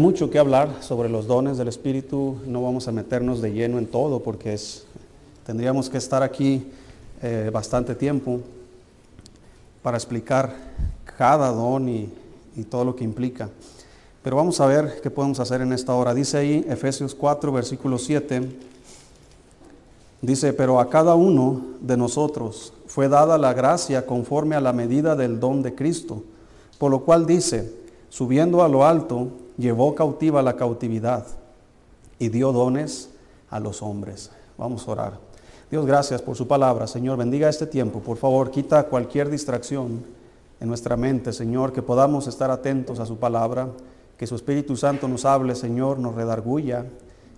mucho que hablar sobre los dones del Espíritu, no vamos a meternos de lleno en todo porque tendríamos que estar aquí eh, bastante tiempo para explicar cada don y, y todo lo que implica. Pero vamos a ver qué podemos hacer en esta hora. Dice ahí Efesios 4, versículo 7, dice, pero a cada uno de nosotros fue dada la gracia conforme a la medida del don de Cristo, por lo cual dice, subiendo a lo alto, llevó cautiva la cautividad y dio dones a los hombres. Vamos a orar. Dios, gracias por su palabra. Señor, bendiga este tiempo. Por favor, quita cualquier distracción en nuestra mente, Señor, que podamos estar atentos a su palabra, que su Espíritu Santo nos hable, Señor, nos redarguya,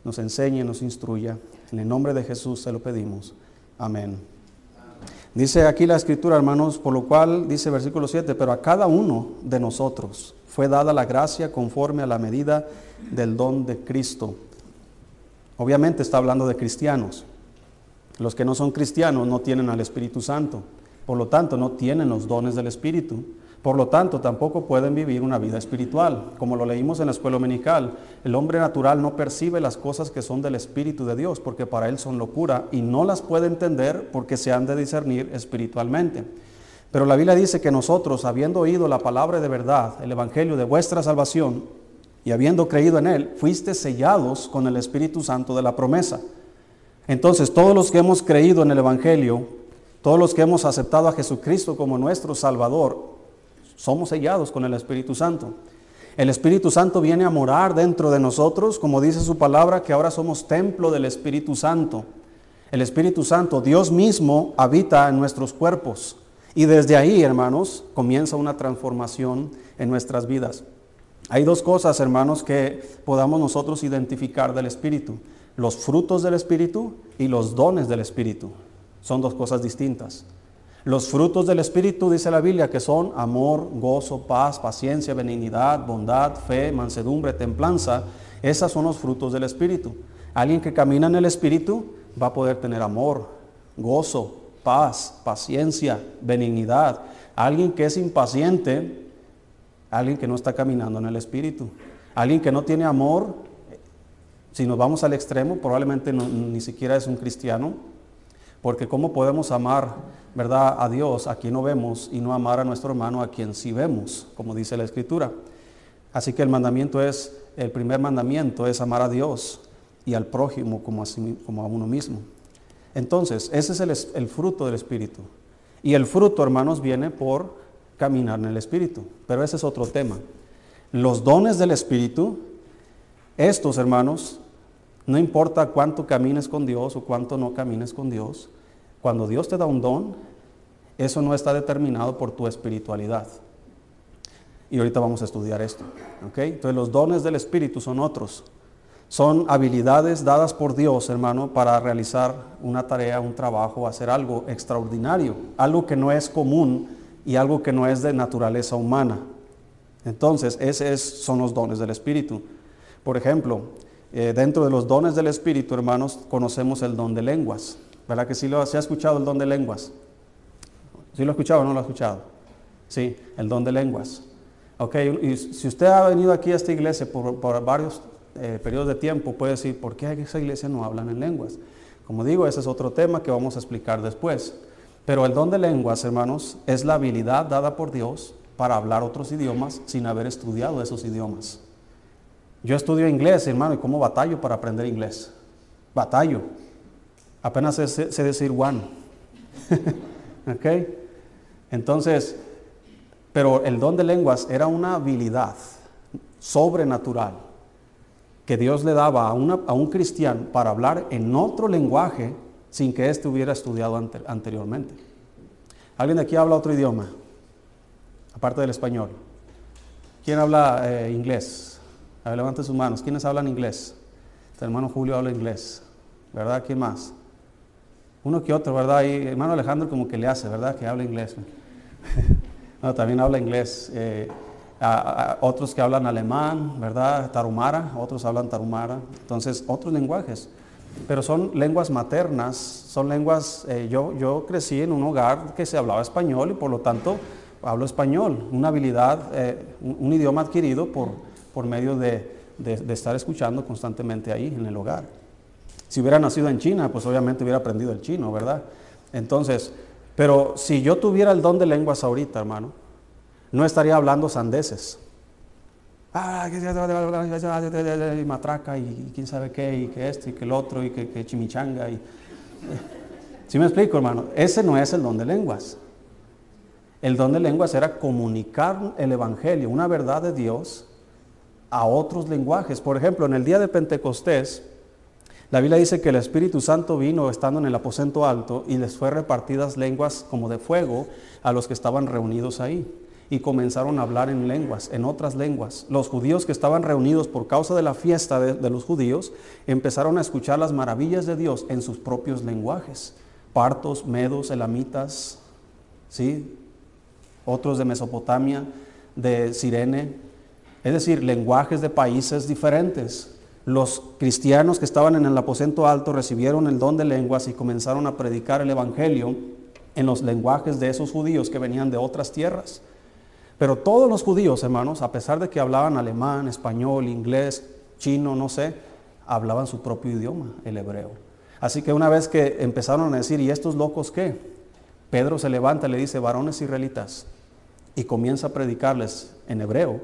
nos enseñe, nos instruya. En el nombre de Jesús se lo pedimos. Amén. Dice aquí la escritura, hermanos, por lo cual dice versículo 7, pero a cada uno de nosotros fue dada la gracia conforme a la medida del don de Cristo. Obviamente está hablando de cristianos. Los que no son cristianos no tienen al Espíritu Santo, por lo tanto no tienen los dones del Espíritu. Por lo tanto, tampoco pueden vivir una vida espiritual. Como lo leímos en la escuela dominical, el hombre natural no percibe las cosas que son del Espíritu de Dios, porque para él son locura, y no las puede entender porque se han de discernir espiritualmente. Pero la Biblia dice que nosotros, habiendo oído la palabra de verdad, el Evangelio de vuestra salvación, y habiendo creído en él, fuiste sellados con el Espíritu Santo de la promesa. Entonces, todos los que hemos creído en el Evangelio, todos los que hemos aceptado a Jesucristo como nuestro Salvador, somos sellados con el Espíritu Santo. El Espíritu Santo viene a morar dentro de nosotros, como dice su palabra, que ahora somos templo del Espíritu Santo. El Espíritu Santo, Dios mismo, habita en nuestros cuerpos. Y desde ahí, hermanos, comienza una transformación en nuestras vidas. Hay dos cosas, hermanos, que podamos nosotros identificar del Espíritu. Los frutos del Espíritu y los dones del Espíritu. Son dos cosas distintas. Los frutos del Espíritu, dice la Biblia, que son amor, gozo, paz, paciencia, benignidad, bondad, fe, mansedumbre, templanza. Esas son los frutos del Espíritu. Alguien que camina en el Espíritu va a poder tener amor, gozo, paz, paciencia, benignidad. Alguien que es impaciente, alguien que no está caminando en el Espíritu. Alguien que no tiene amor, si nos vamos al extremo, probablemente ni siquiera es un cristiano, porque ¿cómo podemos amar, verdad, a Dios a quien no vemos y no amar a nuestro hermano a quien sí vemos, como dice la Escritura? Así que el mandamiento es, el primer mandamiento es amar a Dios y al prójimo como a, como a uno mismo. Entonces, ese es el, fruto del Espíritu. Y el fruto, hermanos, viene por caminar en el Espíritu. Pero ese es otro tema. Los dones del Espíritu, estos, hermanos, no importa cuánto camines con Dios o cuánto no camines con Dios, cuando Dios te da un don, eso no está determinado por tu espiritualidad. Y ahorita vamos a estudiar esto. Entonces los dones del Espíritu son otros. Son habilidades dadas por Dios, hermano, para realizar una tarea, un trabajo, hacer algo extraordinario, algo que no es común y algo que no es de naturaleza humana. Entonces, esos son los dones del Espíritu. Por ejemplo, eh, dentro de los dones del Espíritu, hermanos, conocemos el don de lenguas. ¿Verdad que sí lo se ha escuchado el don de lenguas? ¿Sí lo ha escuchado o no lo ha escuchado? Sí, el don de lenguas. Ok, y si usted ha venido aquí a esta iglesia por, varios eh, periodos de tiempo puede decir, ¿por qué esa iglesia no hablan en lenguas? Como digo, ese es otro tema que vamos a explicar después. Pero el don de lenguas, hermanos, es la habilidad dada por Dios para hablar otros idiomas sin haber estudiado esos idiomas. Yo estudio inglés, hermano, y cómo batallo para aprender inglés. Batallo. Apenas sé, decir one. ¿Ok? Entonces, pero el don de lenguas era una habilidad sobrenatural que Dios le daba a, un cristiano para hablar en otro lenguaje sin que éste hubiera estudiado anteriormente. ¿Alguien de aquí habla otro idioma? Aparte del español. ¿Quién habla eh, inglés? A ver, levante sus manos. ¿Quiénes hablan inglés? El hermano Julio habla inglés. ¿Verdad? ¿Quién más? Uno que otro, ¿verdad? Y hermano Alejandro como que le hace, ¿verdad? Que habla inglés. no, también habla inglés. Eh, otros que hablan alemán, ¿verdad? Tarumara, otros hablan tarumara, entonces otros lenguajes. Pero son lenguas maternas, son lenguas, eh, yo, yo crecí en un hogar que se hablaba español y por lo tanto hablo español, una habilidad, eh, un, idioma adquirido por, por medio de, de, estar escuchando constantemente ahí en el hogar. Si hubiera nacido en China, pues obviamente hubiera aprendido el chino, ¿verdad? Entonces, pero si yo tuviera el don de lenguas ahorita, hermano, no estaría hablando sandeces. Ah, y matraca y quién sabe qué, y que esto y que el otro, y que, chimichanga. Y... ¿Sí me explico, hermano? Ese no es el don de lenguas. El don de lenguas era comunicar el Evangelio, una verdad de Dios, a otros lenguajes. Por ejemplo, en el día de Pentecostés, la Biblia dice que el Espíritu Santo vino estando en el aposento alto y les fue repartidas lenguas como de fuego a los que estaban reunidos ahí. Y comenzaron a hablar en lenguas, en otras lenguas. Los judíos que estaban reunidos por causa de la fiesta de, los judíos empezaron a escuchar las maravillas de Dios en sus propios lenguajes. Partos, medos, elamitas, ¿sí? otros de Mesopotamia, de Sirene, es decir, lenguajes de países diferentes. Los cristianos que estaban en el aposento alto recibieron el don de lenguas y comenzaron a predicar el Evangelio en los lenguajes de esos judíos que venían de otras tierras. Pero todos los judíos, hermanos, a pesar de que hablaban alemán, español, inglés, chino, no sé, hablaban su propio idioma, el hebreo. Así que una vez que empezaron a decir, ¿y estos locos qué? Pedro se levanta y le dice, varones israelitas, y comienza a predicarles en hebreo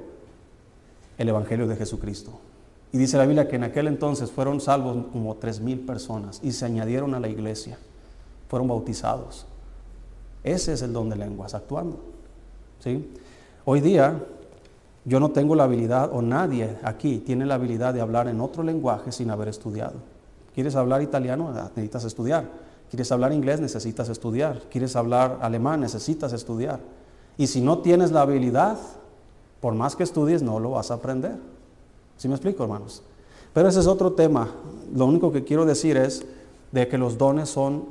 el Evangelio de Jesucristo. Y dice la Biblia que en aquel entonces fueron salvos como tres mil personas y se añadieron a la iglesia, fueron bautizados. Ese es el don de lenguas, actuando. ¿sí? Hoy día yo no tengo la habilidad, o nadie aquí tiene la habilidad de hablar en otro lenguaje sin haber estudiado. ¿Quieres hablar italiano? Ah, necesitas estudiar. ¿Quieres hablar inglés? Necesitas estudiar. ¿Quieres hablar alemán? Necesitas estudiar. Y si no tienes la habilidad, por más que estudies, no lo vas a aprender. ¿Sí me explico, hermanos? Pero ese es otro tema. Lo único que quiero decir es de que los dones son,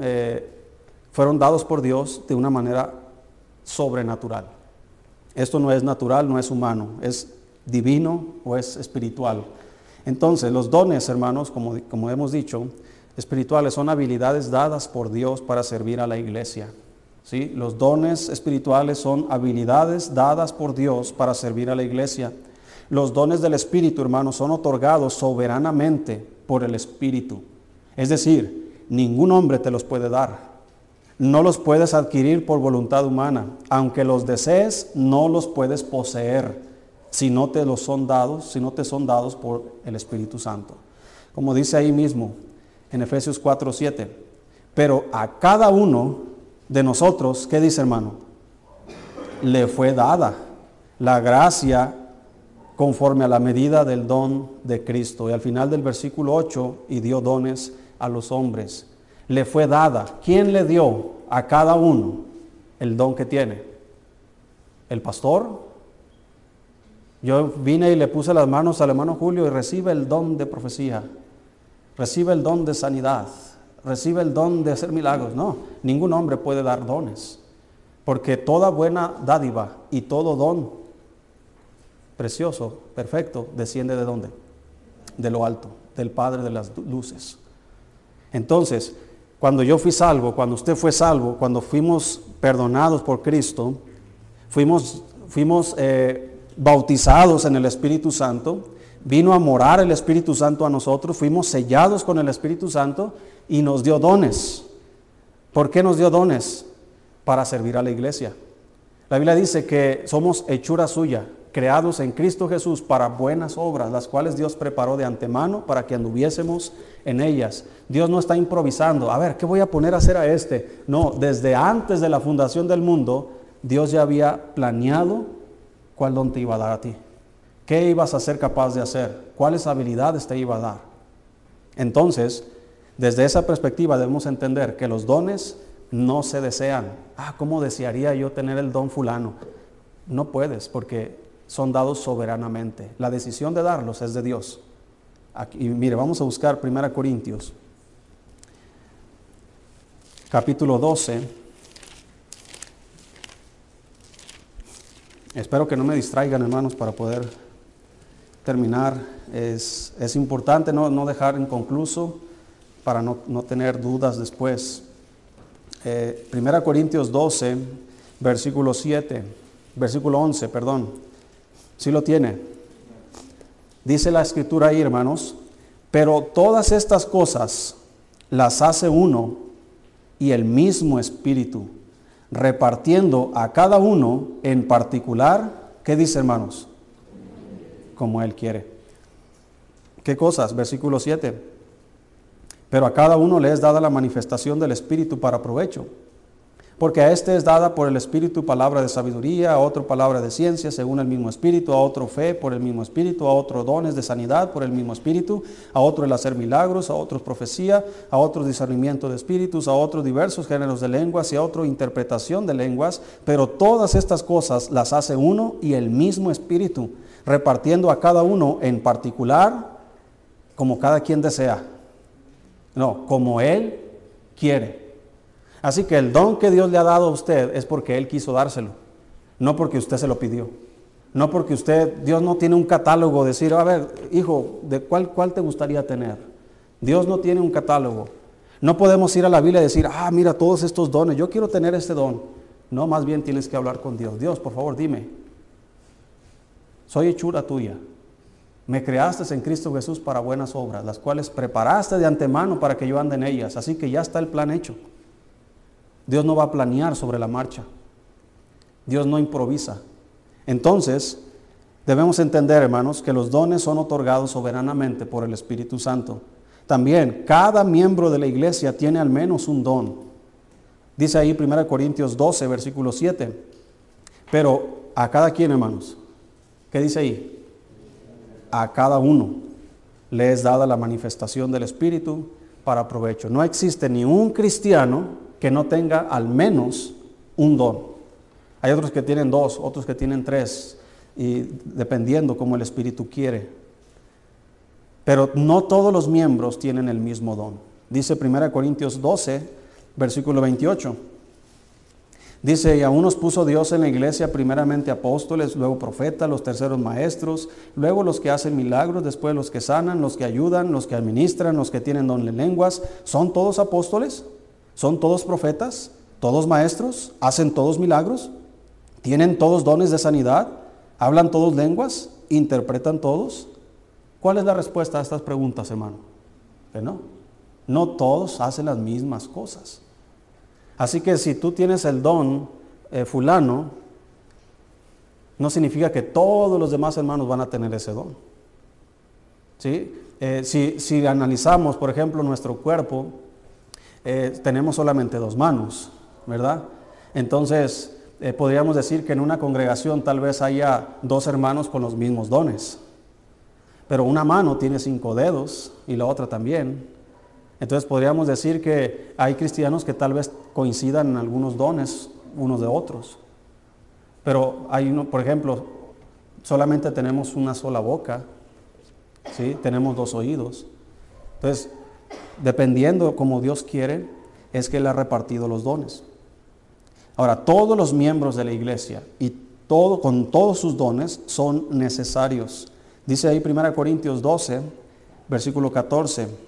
eh, fueron dados por Dios de una manera sobrenatural. Esto no es natural, no es humano, es divino o es espiritual. Entonces, los dones, hermanos, como hemos dicho, espirituales son habilidades dadas por Dios para servir a la iglesia. ¿Sí? Los dones espirituales son habilidades dadas por Dios para servir a la iglesia. Los dones del Espíritu, hermanos, son otorgados soberanamente por el Espíritu. Es decir, ningún hombre te los puede dar. No los puedes adquirir por voluntad humana. Aunque los desees, no los puedes poseer si no te los son dados, si no te son dados por el Espíritu Santo. Como dice ahí mismo en Efesios 4, 7. Pero a cada uno de nosotros, ¿qué dice hermano? Le fue dada la gracia conforme a la medida del don de Cristo. Y al final del versículo 8, y dio dones a los hombres. Le fue dada. ¿Quién le dio a cada uno el don que tiene? ¿El pastor? Yo vine y le puse las manos al hermano Julio y recibe el don de profecía, recibe el don de sanidad, recibe el don de hacer milagros. No, ningún hombre puede dar dones, porque toda buena dádiva y todo don precioso, perfecto, desciende de dónde? De lo alto, del Padre de las luces. Entonces, cuando yo fui salvo, cuando usted fue salvo, cuando fuimos perdonados por Cristo, fuimos, fuimos eh, bautizados en el Espíritu Santo, vino a morar el Espíritu Santo a nosotros, fuimos sellados con el Espíritu Santo y nos dio dones. ¿Por qué nos dio dones? Para servir a la iglesia. La Biblia dice que somos hechura suya, creados en Cristo Jesús para buenas obras, las cuales Dios preparó de antemano para que anduviésemos en ellas. Dios no está improvisando, a ver, ¿qué voy a poner a hacer a este? No, desde antes de la fundación del mundo, Dios ya había planeado cuál don te iba a dar a ti. ¿Qué ibas a ser capaz de hacer? ¿Cuáles habilidades te iba a dar? Entonces, desde esa perspectiva debemos entender que los dones no se desean. Ah, ¿cómo desearía yo tener el don fulano? No puedes, porque son dados soberanamente. La decisión de darlos es de Dios. Aquí, mire, vamos a buscar 1 Corintios, capítulo 12. Espero que no me distraigan, hermanos, para poder terminar. Es, importante no, dejar inconcluso para no, tener dudas después. Eh, 1 Corintios 12, versículo 7, versículo 11, perdón. ¿Sí lo tiene? Dice la escritura ahí, hermanos, pero todas estas cosas las hace uno y el mismo espíritu, repartiendo a cada uno en particular, ¿qué dice hermanos? Como él quiere. ¿Qué cosas? Versículo 7. Pero a cada uno le es dada la manifestación del Espíritu para provecho. Porque a este es dada por el Espíritu palabra de sabiduría, a otro palabra de ciencia según el mismo Espíritu, a otro fe por el mismo Espíritu, a otro dones de sanidad por el mismo Espíritu, a otro el hacer milagros, a otros profecía, a otro discernimiento de espíritus, a otros diversos géneros de lenguas y a otro interpretación de lenguas. Pero todas estas cosas las hace uno y el mismo Espíritu, repartiendo a cada uno en particular como cada quien desea. No, como Él quiere. Así que el don que Dios le ha dado a usted es porque Él quiso dárselo, no porque usted se lo pidió. No porque usted, Dios no tiene un catálogo, decir, a ver, hijo, ¿de cuál, cuál te gustaría tener? Dios no tiene un catálogo. No podemos ir a la Biblia y decir, ah, mira todos estos dones, yo quiero tener este don. No, más bien tienes que hablar con Dios. Dios, por favor, dime, soy hechura tuya. Me creaste en Cristo Jesús para buenas obras, las cuales preparaste de antemano para que yo ande en ellas. Así que ya está el plan hecho. Dios no va a planear sobre la marcha. Dios no improvisa. Entonces, debemos entender, hermanos, que los dones son otorgados soberanamente por el Espíritu Santo. También, cada miembro de la iglesia tiene al menos un don. Dice ahí 1 Corintios 12, versículo 7. Pero a cada quien, hermanos. ¿Qué dice ahí? A cada uno le es dada la manifestación del Espíritu para provecho. No existe ni un cristiano que no tenga al menos un don. Hay otros que tienen dos, otros que tienen tres, y dependiendo como el Espíritu quiere. Pero no todos los miembros tienen el mismo don. Dice 1 Corintios 12, versículo 28. Dice, y a unos puso Dios en la iglesia primeramente apóstoles, luego profetas, los terceros maestros, luego los que hacen milagros, después los que sanan, los que ayudan, los que administran, los que tienen don de lenguas. ¿Son todos apóstoles? ¿Son todos profetas? ¿Todos maestros? ¿Hacen todos milagros? ¿Tienen todos dones de sanidad? ¿Hablan todos lenguas? ¿Interpretan todos? ¿Cuál es la respuesta a estas preguntas, hermano? Que no. No todos hacen las mismas cosas. Así que si tú tienes el don eh, fulano, no significa que todos los demás hermanos van a tener ese don. ¿Sí? Eh, si, analizamos, por ejemplo, nuestro cuerpo, eh, tenemos solamente dos manos, ¿verdad? Entonces, podríamos decir que en una congregación tal vez haya dos hermanos con los mismos dones. Pero una mano tiene cinco dedos y la otra también. Entonces podríamos decir que hay cristianos que tal vez coincidan en algunos dones unos de otros. Pero hay uno, por ejemplo, solamente tenemos una sola boca, ¿sí? tenemos dos oídos. Entonces, dependiendo como Dios quiere, es que Él ha repartido los dones. Ahora, todos los miembros de la iglesia y todo, con todos sus dones son necesarios. Dice ahí 1 Corintios 12, versículo 14.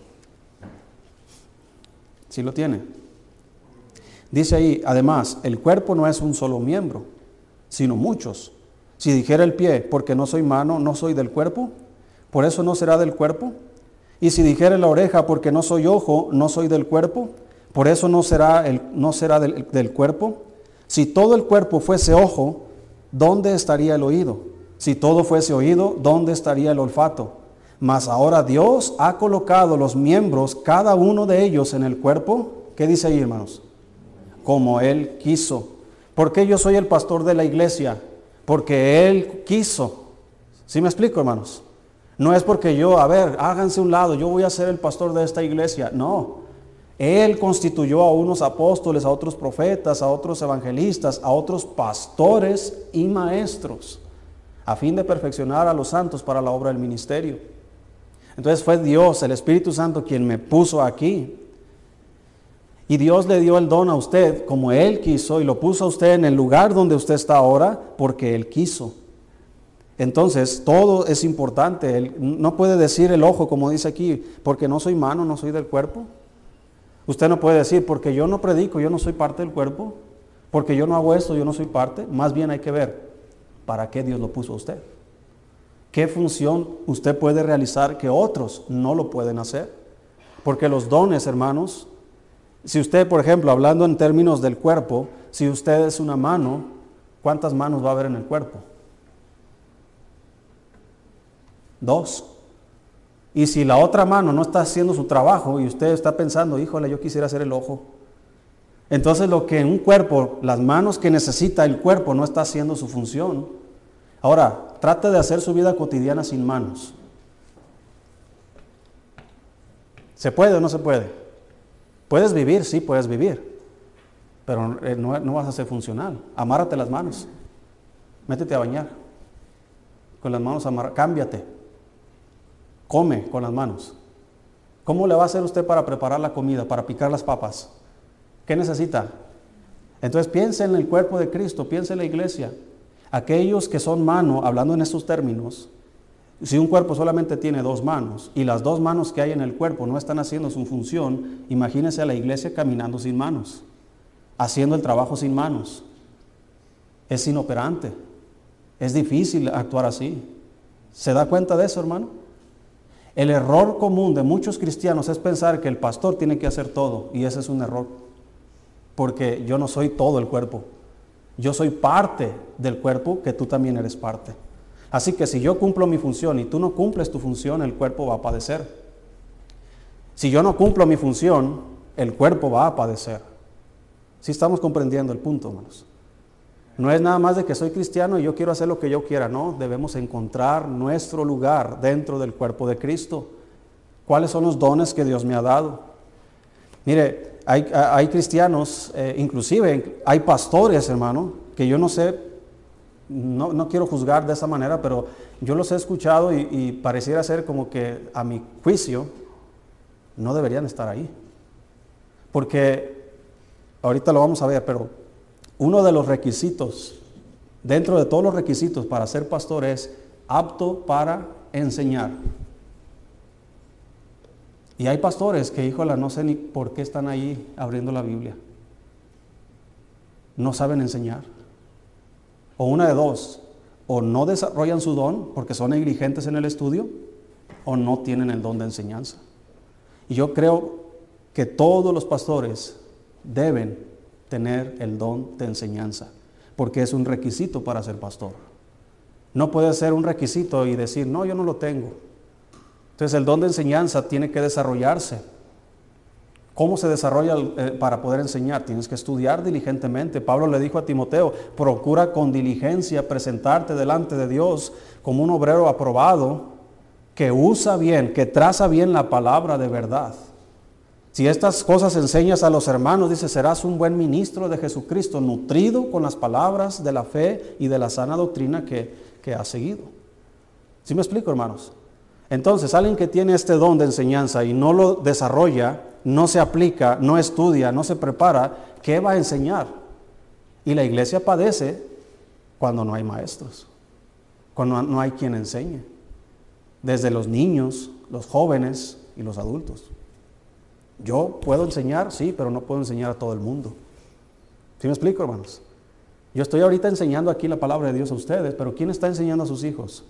Si lo tiene. Dice ahí, además, el cuerpo no es un solo miembro, sino muchos. Si dijera el pie, porque no soy mano, no soy del cuerpo, por eso no será del cuerpo. Y si dijera la oreja, porque no soy ojo, no soy del cuerpo, por eso no será, el, no será del, del cuerpo. Si todo el cuerpo fuese ojo, ¿dónde estaría el oído? Si todo fuese oído, ¿dónde estaría el olfato? Mas ahora Dios ha colocado los miembros, cada uno de ellos en el cuerpo. ¿Qué dice ahí, hermanos? Como Él quiso. ¿Por qué yo soy el pastor de la iglesia? Porque Él quiso. ¿Sí me explico, hermanos? No es porque yo, a ver, háganse un lado, yo voy a ser el pastor de esta iglesia. No. Él constituyó a unos apóstoles, a otros profetas, a otros evangelistas, a otros pastores y maestros, a fin de perfeccionar a los santos para la obra del ministerio. Entonces fue Dios, el Espíritu Santo, quien me puso aquí. Y Dios le dio el don a usted como Él quiso y lo puso a usted en el lugar donde usted está ahora porque Él quiso. Entonces, todo es importante. no puede decir el ojo, como dice aquí, porque no soy mano, no soy del cuerpo. Usted no puede decir, porque yo no predico, yo no soy parte del cuerpo. Porque yo no hago esto, yo no soy parte. Más bien hay que ver para qué Dios lo puso a usted. ¿Qué función usted puede realizar que otros no lo pueden hacer? Porque los dones, hermanos, si usted, por ejemplo, hablando en términos del cuerpo, si usted es una mano, ¿cuántas manos va a haber en el cuerpo? Dos. Y si la otra mano no está haciendo su trabajo y usted está pensando, híjole, yo quisiera hacer el ojo. Entonces lo que en un cuerpo, las manos que necesita el cuerpo no está haciendo su función. Ahora, trate de hacer su vida cotidiana sin manos. ¿Se puede o no se puede? Puedes vivir, sí, puedes vivir, pero eh, no, vas a ser funcional. Amárrate las manos, métete a bañar, con las manos amarradas, cámbiate, come con las manos. ¿Cómo le va a hacer usted para preparar la comida, para picar las papas? ¿Qué necesita? Entonces piense en el cuerpo de Cristo, piense en la iglesia. Aquellos que son mano, hablando en estos términos, si un cuerpo solamente tiene dos manos y las dos manos que hay en el cuerpo no están haciendo su función, imagínese a la iglesia caminando sin manos, haciendo el trabajo sin manos. Es inoperante, es difícil actuar así. ¿Se da cuenta de eso, hermano? El error común de muchos cristianos es pensar que el pastor tiene que hacer todo y ese es un error, porque yo no soy todo el cuerpo, yo soy parte del cuerpo que tú también eres parte. Así que si yo cumplo mi función y tú no cumples tu función, el cuerpo va a padecer. Si yo no cumplo mi función, el cuerpo va a padecer. Si estamos comprendiendo el punto, hermanos. No es nada más de que soy cristiano y yo quiero hacer lo que yo quiera, no, debemos encontrar nuestro lugar dentro del cuerpo de Cristo. ¿Cuáles son los dones que Dios me ha dado? Mire, hay, cristianos, eh, inclusive hay pastores, hermano, que yo no sé, no, quiero juzgar de esa manera, pero yo los he escuchado y, y pareciera ser como que a mi juicio no deberían estar ahí. Porque ahorita lo vamos a ver, pero uno de los requisitos, dentro de todos los requisitos para ser pastor es apto para enseñar. Y hay pastores que, híjola, no sé ni por qué están ahí abriendo la Biblia. No saben enseñar. O una de dos, o no desarrollan su don porque son negligentes en el estudio, o no tienen el don de enseñanza. Y yo creo que todos los pastores deben tener el don de enseñanza, porque es un requisito para ser pastor. No puede ser un requisito y decir, no, yo no lo tengo. Entonces el don de enseñanza tiene que desarrollarse. ¿Cómo se desarrolla eh, para poder enseñar? Tienes que estudiar diligentemente. Pablo le dijo a Timoteo, procura con diligencia presentarte delante de Dios como un obrero aprobado que usa bien, que traza bien la palabra de verdad. Si estas cosas enseñas a los hermanos, dice, serás un buen ministro de Jesucristo, nutrido con las palabras de la fe y de la sana doctrina que, que has seguido. ¿Sí me explico, hermanos? Entonces, alguien que tiene este don de enseñanza y no lo desarrolla, no se aplica, no estudia, no se prepara, ¿qué va a enseñar? Y la iglesia padece cuando no hay maestros, cuando no hay quien enseñe, desde los niños, los jóvenes y los adultos. Yo puedo enseñar, sí, pero no puedo enseñar a todo el mundo. ¿Sí me explico, hermanos? Yo estoy ahorita enseñando aquí la palabra de Dios a ustedes, pero ¿quién está enseñando a sus hijos?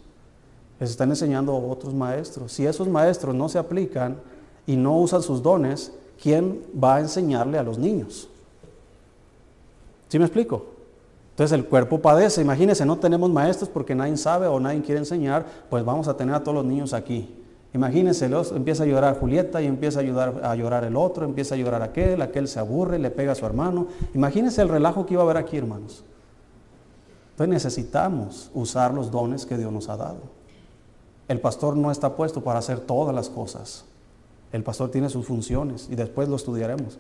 Les están enseñando a otros maestros. Si esos maestros no se aplican y no usan sus dones, ¿quién va a enseñarle a los niños? ¿Sí me explico? Entonces el cuerpo padece. Imagínense, no tenemos maestros porque nadie sabe o nadie quiere enseñar, pues vamos a tener a todos los niños aquí. Imagínense, empieza a llorar Julieta y empieza a, ayudar, a llorar el otro, empieza a llorar aquel, aquel se aburre, le pega a su hermano. Imagínense el relajo que iba a haber aquí, hermanos. Entonces necesitamos usar los dones que Dios nos ha dado. El pastor no está puesto para hacer todas las cosas. El pastor tiene sus funciones y después lo estudiaremos.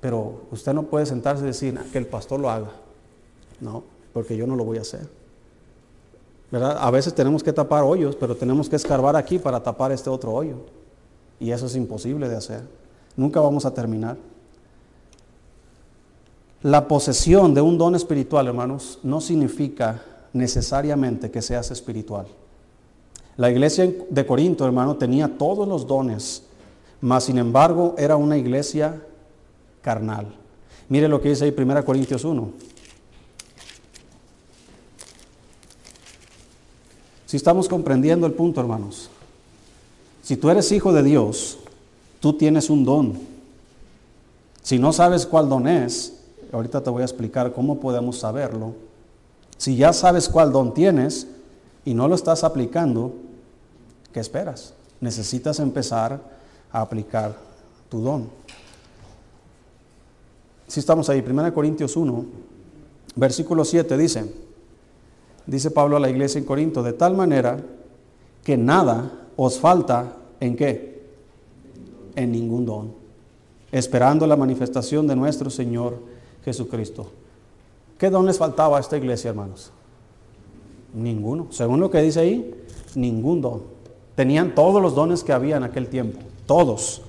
Pero usted no puede sentarse y decir que el pastor lo haga. No, porque yo no lo voy a hacer. A veces tenemos que tapar hoyos, pero tenemos que escarbar aquí para tapar este otro hoyo. Y eso es imposible de hacer. Nunca vamos a terminar. La posesión de un don espiritual, hermanos, no significa necesariamente que seas espiritual. La iglesia de Corinto, hermano, tenía todos los dones, mas sin embargo era una iglesia carnal. Mire lo que dice ahí 1 Corintios 1. Si estamos comprendiendo el punto, hermanos. Si tú eres hijo de Dios, tú tienes un don. Si no sabes cuál don es, ahorita te voy a explicar cómo podemos saberlo. Si ya sabes cuál don tienes y no lo estás aplicando, ¿qué esperas? Necesitas empezar a aplicar tu don. Si estamos ahí, 1 Corintios 1, versículo 7 dice, dice Pablo a la iglesia en Corinto, de tal manera que nada os falta en qué? En ningún don, esperando la manifestación de nuestro Señor Jesucristo. ¿Qué don les faltaba a esta iglesia, hermanos? Ninguno. Según lo que dice ahí, ningún don. Tenían todos los dones que había en aquel tiempo, todos.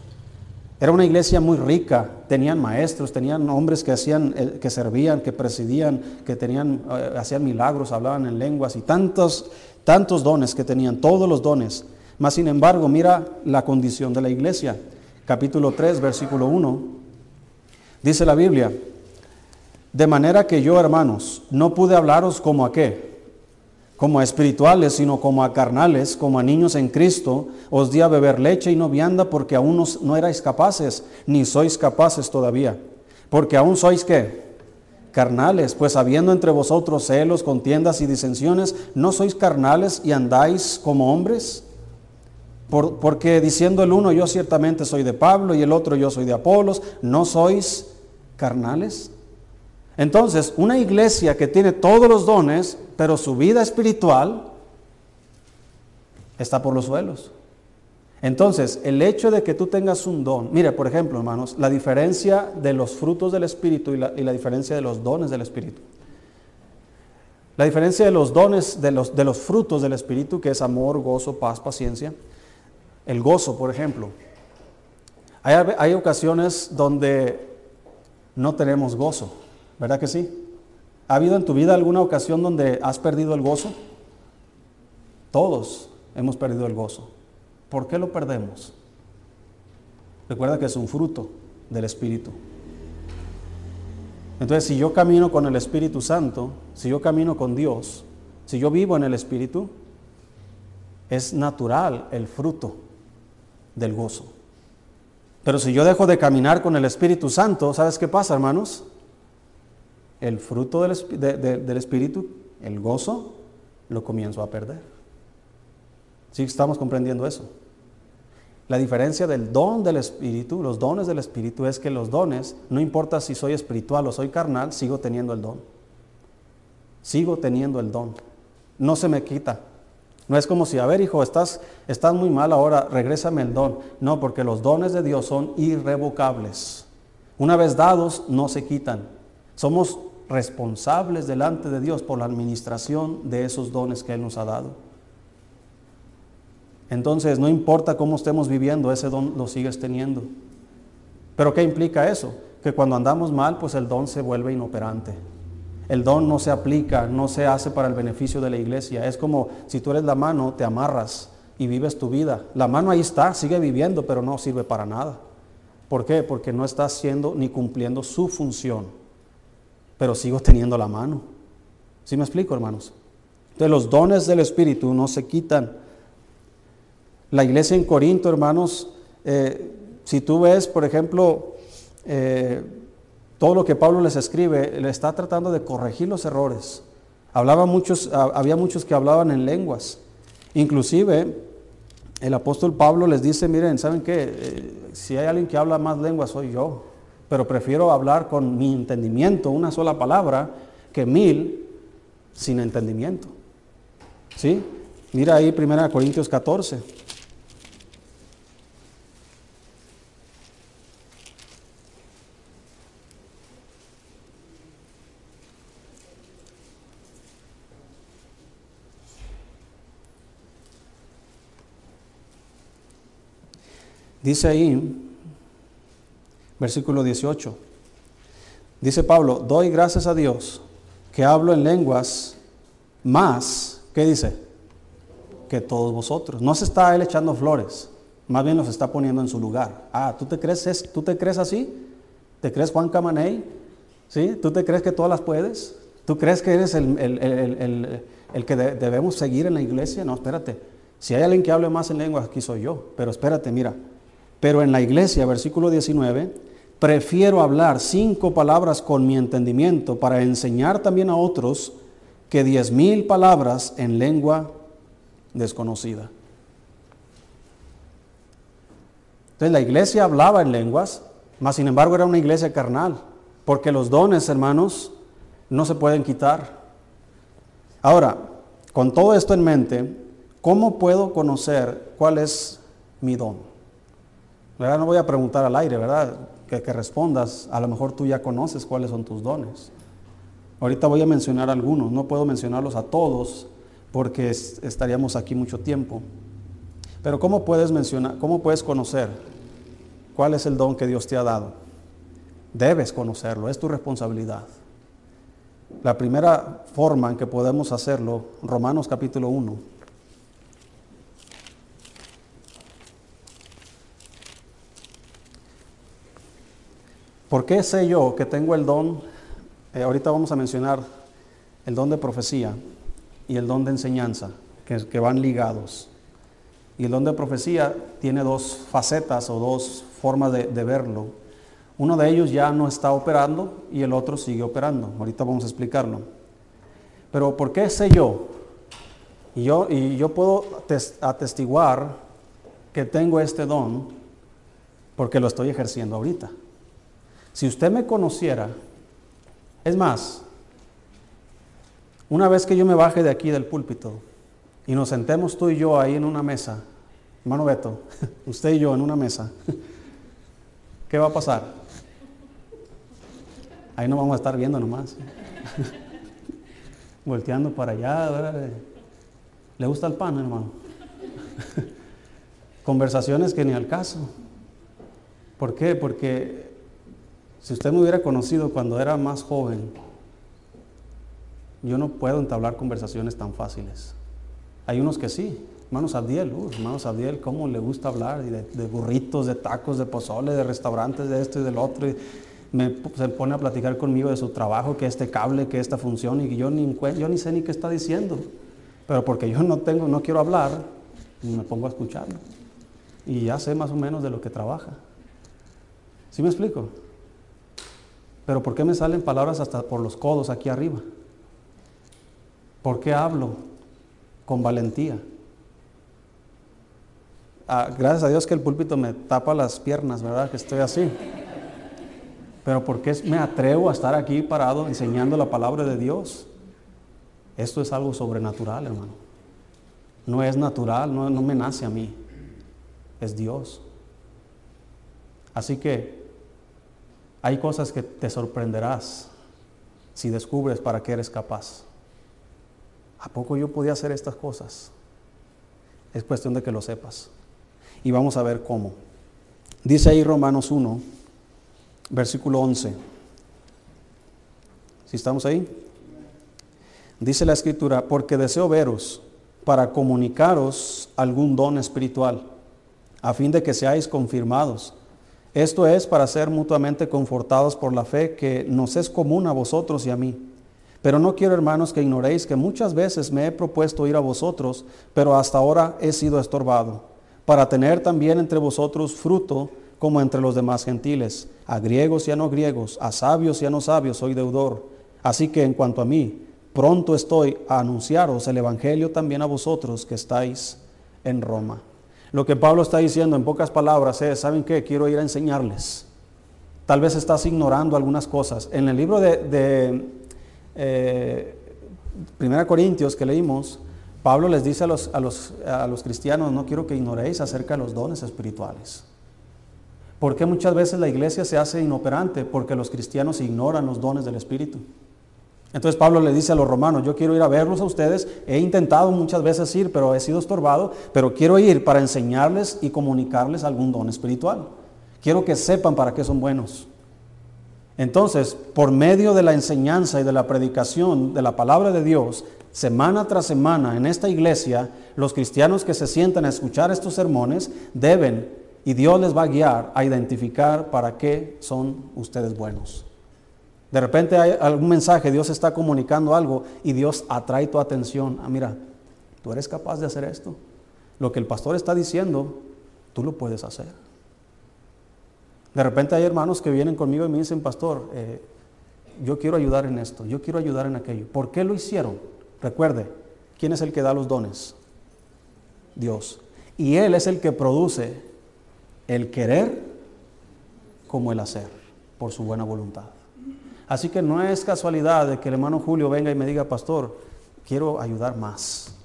Era una iglesia muy rica, tenían maestros, tenían hombres que hacían, eh, que servían, que presidían, que tenían, eh, hacían milagros, hablaban en lenguas y tantos, tantos dones que tenían, todos los dones. Mas sin embargo, mira la condición de la iglesia. Capítulo 3, versículo 1. Dice la Biblia, de manera que yo, hermanos, no pude hablaros como a qué, como a espirituales, sino como a carnales, como a niños en Cristo, os di a beber leche y no vianda porque aún no, no erais capaces, ni sois capaces todavía. Porque aún sois qué? Carnales, pues habiendo entre vosotros celos, contiendas y disensiones, ¿no sois carnales y andáis como hombres? Por, porque diciendo el uno, yo ciertamente soy de Pablo y el otro, yo soy de Apolos, ¿no sois carnales? Entonces, una iglesia que tiene todos los dones, pero su vida espiritual está por los suelos. Entonces, el hecho de que tú tengas un don, mire, por ejemplo, hermanos, la diferencia de los frutos del Espíritu y la, diferencia de los dones del Espíritu. La diferencia de los dones, de los, de los frutos del Espíritu, que es amor, gozo, paz, paciencia. El gozo, por ejemplo. Hay, hay ocasiones donde no tenemos gozo. ¿Verdad que sí? ¿Ha habido en tu vida alguna ocasión donde has perdido el gozo? Todos hemos perdido el gozo. ¿Por qué lo perdemos? Recuerda que es un fruto del Espíritu. Entonces, si yo camino con el Espíritu Santo, si yo camino con Dios, si yo vivo en el Espíritu, es natural el fruto del gozo. Pero si yo dejo de caminar con el Espíritu Santo, ¿sabes qué pasa, hermanos? El fruto del, Espíritu, el gozo, lo comienzo a perder. ¿Sí estamos comprendiendo eso? La diferencia del don del Espíritu, los dones del Espíritu, es que los dones, no importa si soy espiritual o soy carnal, sigo teniendo el don. Sigo teniendo el don. No se me quita. No es como si, a ver, hijo, estás, estás muy mal ahora, regrésame el don. No, porque los dones de Dios son irrevocables. Una vez dados, no se quitan. Somos responsables delante de Dios por la administración de esos dones que Él nos ha dado. Entonces, no importa cómo estemos viviendo, ese don lo sigues teniendo. Pero ¿qué implica eso? Que cuando andamos mal, pues el don se vuelve inoperante. El don no se aplica, no se hace para el beneficio de la iglesia. Es como si tú eres la mano, te amarras y vives tu vida. La mano ahí está, sigue viviendo, pero no sirve para nada. ¿Por qué? Porque no está haciendo ni cumpliendo su función pero sigo teniendo la mano. ¿Sí me explico, hermanos? Entonces los dones del Espíritu no se quitan. La iglesia en Corinto, hermanos, eh, si tú ves, por ejemplo, eh, todo lo que Pablo les escribe, le está tratando de corregir los errores. Hablaba muchos, había muchos que hablaban en lenguas. Inclusive, el apóstol Pablo les dice, miren, ¿saben qué? Eh, si hay alguien que habla más lenguas, soy yo pero prefiero hablar con mi entendimiento, una sola palabra, que mil sin entendimiento. ¿Sí? Mira ahí 1 Corintios 14. Dice ahí, versículo 18. Dice Pablo, doy gracias a Dios que hablo en lenguas más, ¿qué dice? Que todos vosotros. No se está él echando flores, más bien los está poniendo en su lugar. Ah, ¿tú te crees, ¿tú te crees así? ¿Te crees Juan Camaney? ¿Sí? ¿Tú te crees que todas las puedes? ¿Tú crees que eres el, el que debemos seguir en la iglesia. No, espérate. Si hay alguien que hable más en lenguas, aquí soy yo. Pero espérate, mira. Pero en la iglesia, versículo 19, prefiero hablar cinco palabras con mi entendimiento para enseñar también a otros que diez mil palabras en lengua desconocida. Entonces la iglesia hablaba en lenguas, mas sin embargo era una iglesia carnal, porque los dones, hermanos, no se pueden quitar. Ahora, con todo esto en mente, ¿cómo puedo conocer cuál es mi don? ¿Verdad? No voy a preguntar al aire, ¿verdad? Que, respondas, a lo mejor tú ya conoces cuáles son tus dones. Ahorita voy a mencionar algunos, no puedo mencionarlos a todos porque estaríamos aquí mucho tiempo. Pero ¿cómo puedes mencionar, cómo puedes conocer cuál es el don que Dios te ha dado? Debes conocerlo, es tu responsabilidad. La primera forma en que podemos hacerlo, Romanos capítulo 1. ¿Por qué sé yo que tengo el don? Eh, ahorita vamos a mencionar el don de profecía y el don de enseñanza, que, van ligados. Y el don de profecía tiene dos facetas o dos formas de, de verlo. Uno de ellos ya no está operando y el otro sigue operando. Ahorita vamos a explicarlo. Pero ¿por qué sé yo? Y yo, y yo puedo atestiguar que tengo este don porque lo estoy ejerciendo ahorita. Si usted me conociera, es más, una vez que yo me baje de aquí del púlpito y nos sentemos tú y yo ahí en una mesa, hermano Beto, usted y yo en una mesa, ¿qué va a pasar? Ahí no vamos a estar viendo nomás. Volteando para allá. ¿Le gusta el pan, hermano? Conversaciones que ni al caso. ¿Por qué? Porque si usted me hubiera conocido cuando era más joven, yo no puedo entablar conversaciones tan fáciles. Hay unos que sí, hermanos Abdiel, uh, hermanos Abdiel, cómo le gusta hablar de, de, burritos, de tacos, de pozole, de restaurantes, de esto y del otro. Se pone a platicar conmigo de su trabajo, que este cable, que esta función, y yo ni, yo ni sé ni qué está diciendo. Pero porque yo no tengo, no quiero hablar, me pongo a escucharlo. Y ya sé más o menos de lo que trabaja. ¿Sí me explico? Pero ¿por qué me salen palabras hasta por los codos aquí arriba? ¿Por qué hablo con valentía? Ah, gracias a Dios que el púlpito me tapa las piernas, ¿verdad? Que estoy así. Pero ¿por qué me atrevo a estar aquí parado enseñando la palabra de Dios? Esto es algo sobrenatural, hermano. No es natural, no, no me nace a mí. Es Dios. Así que hay cosas que te sorprenderás si descubres para qué eres capaz. ¿A poco yo podía hacer estas cosas? Es cuestión de que lo sepas. Y vamos a ver cómo. Dice ahí Romanos 1, versículo 11. Si estamos ahí? Dice la escritura, porque deseo veros para comunicaros algún don espiritual, a fin de que seáis confirmados. Esto es para ser mutuamente confortados por la fe que nos es común a vosotros y a mí pero no quiero, hermanos, que ignoréis que muchas veces me he propuesto ir a vosotros, pero hasta ahora he sido estorbado, para tener también entre vosotros fruto como entre los demás gentiles. A griegos y a no griegos, a sabios y a no sabios soy deudor. Así que en cuanto a mí, pronto estoy a anunciaros el Evangelio también a vosotros que estáis en Roma. Lo que Pablo está diciendo en pocas palabras es, ¿saben qué? Quiero ir a enseñarles. Tal vez estás ignorando algunas cosas. En el libro de, eh, Primera Corintios que leímos, Pablo les dice a los, a, los, a los cristianos, no quiero que ignoréis acerca de los dones espirituales. ¿Por qué muchas veces la iglesia se hace inoperante? Porque los cristianos ignoran los dones del Espíritu. Entonces Pablo le dice a los romanos, yo quiero ir a verlos a ustedes, he intentado muchas veces ir, pero he sido estorbado, pero quiero ir para enseñarles y comunicarles algún don espiritual. Quiero que sepan para qué son buenos. Entonces, por medio de la enseñanza y de la predicación de la palabra de Dios, semana tras semana en esta iglesia, los cristianos que se sientan a escuchar estos sermones deben, y Dios les va a guiar a identificar para qué son ustedes buenos. De repente hay algún mensaje, Dios está comunicando algo y Dios atrae tu atención. Ah, mira, tú eres capaz de hacer esto. Lo que el pastor está diciendo, tú lo puedes hacer. De repente hay hermanos que vienen conmigo y me dicen, pastor, eh, yo quiero ayudar en esto, yo quiero ayudar en aquello. ¿Por qué lo hicieron? Recuerde, ¿quién es el que da los dones? Dios. Y Él es el que produce el querer como el hacer, por su buena voluntad. Así que no es casualidad de que el hermano Julio venga y me diga, pastor, quiero ayudar más.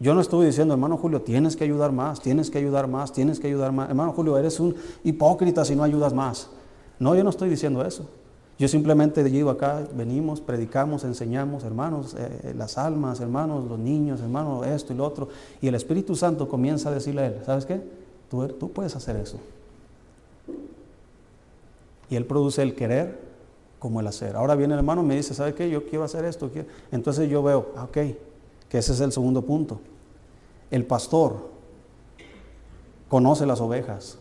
Yo no estoy diciendo, hermano Julio, tienes que ayudar más, tienes que ayudar más, tienes que ayudar más. Hermano Julio, eres un hipócrita si no ayudas más. No, yo no estoy diciendo eso. Yo simplemente digo acá, venimos, predicamos, enseñamos, hermanos, eh, las almas, hermanos, los niños, hermanos, esto y lo otro. Y el Espíritu Santo comienza a decirle a él, ¿sabes qué? Tú, tú puedes hacer eso. Y él produce el querer como el hacer. Ahora viene el hermano y me dice, ¿sabe qué? Yo quiero hacer esto. Entonces yo veo, ah, ok, que ese es el segundo punto. El pastor conoce las ovejas.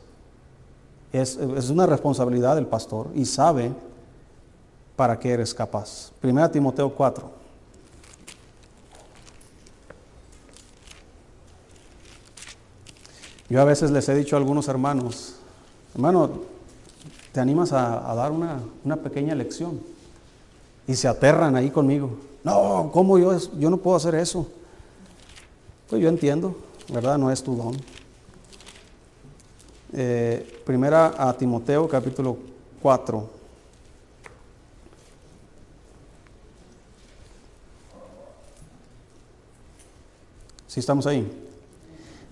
Es, es una responsabilidad del pastor y sabe para qué eres capaz. Primera Timoteo 4. Yo a veces les he dicho a algunos hermanos, hermano, te animas a, dar una, pequeña lección. Y se aterran ahí conmigo. No, ¿cómo yo, yo no puedo hacer eso? Pues yo entiendo, ¿verdad? No es tu don. Eh, primera a Timoteo capítulo 4. Si estamos ahí.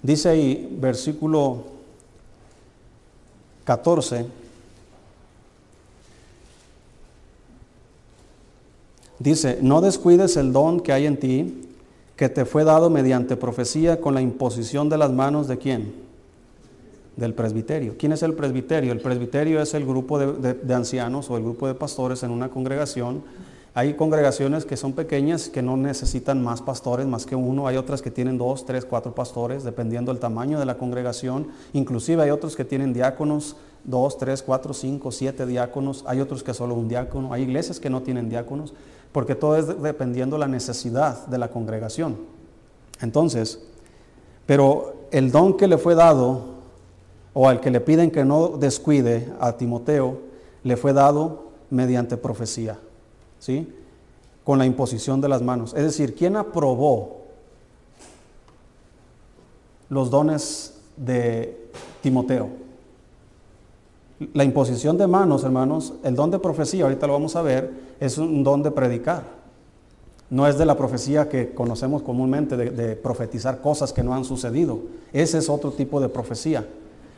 Dice ahí, versículo 14. Dice, no descuides el don que hay en ti, que te fue dado mediante profecía con la imposición de las manos de quién? Del presbiterio. ¿Quién es el presbiterio? El presbiterio es el grupo de, ancianos o el grupo de pastores en una congregación. Hay congregaciones que son pequeñas que no necesitan más pastores, más que uno. Hay otras que tienen dos, tres, cuatro pastores, dependiendo del tamaño de la congregación. Inclusive hay otros que tienen diáconos, dos, tres, cuatro, cinco, siete diáconos. Hay otros que solo un diácono. Hay iglesias que no tienen diáconos porque todo es dependiendo la necesidad de la congregación. Entonces, pero el don que le fue dado, o al que le piden que no descuide a Timoteo, le fue dado mediante profecía, ¿sí? Con la imposición de las manos. Es decir, ¿quién aprobó los dones de Timoteo? La imposición de manos, hermanos, el don de profecía, ahorita lo vamos a ver, es un don de predicar. No es de la profecía que conocemos comúnmente, de, profetizar cosas que no han sucedido. Ese es otro tipo de profecía.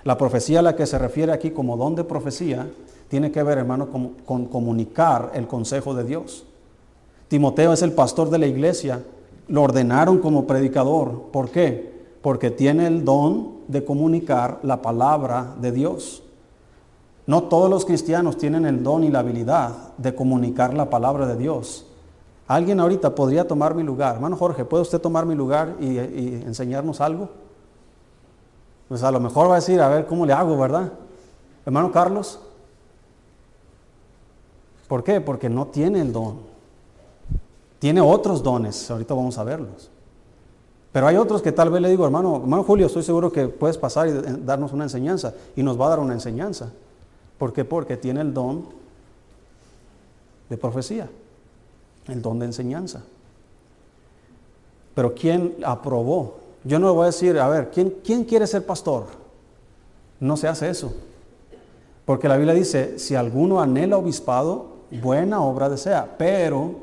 La profecía a la que se refiere aquí como don de profecía tiene que ver, hermano, con, con comunicar el consejo de Dios. Timoteo es el pastor de la iglesia. Lo ordenaron como predicador. ¿Por qué? Porque tiene el don de comunicar la palabra de Dios. No todos los cristianos tienen el don y la habilidad de comunicar la palabra de Dios. Alguien ahorita podría tomar mi lugar. Hermano Jorge, ¿puede usted tomar mi lugar y, enseñarnos algo? Pues a lo mejor va a decir, a ver cómo le hago, ¿verdad? Hermano Carlos. ¿Por qué? Porque no tiene el don. Tiene otros dones, ahorita vamos a verlos. Pero hay otros que tal vez le digo, hermano, hermano Julio, estoy seguro que puedes pasar y darnos una enseñanza. Y nos va a dar una enseñanza. ¿Por qué? Porque tiene el don de profecía, el don de enseñanza. Pero ¿quién aprobó? Yo no le voy a decir, a ver, ¿quién, ¿quién quiere ser pastor? No se hace eso. Porque la Biblia dice, si alguno anhela obispado, buena obra desea, pero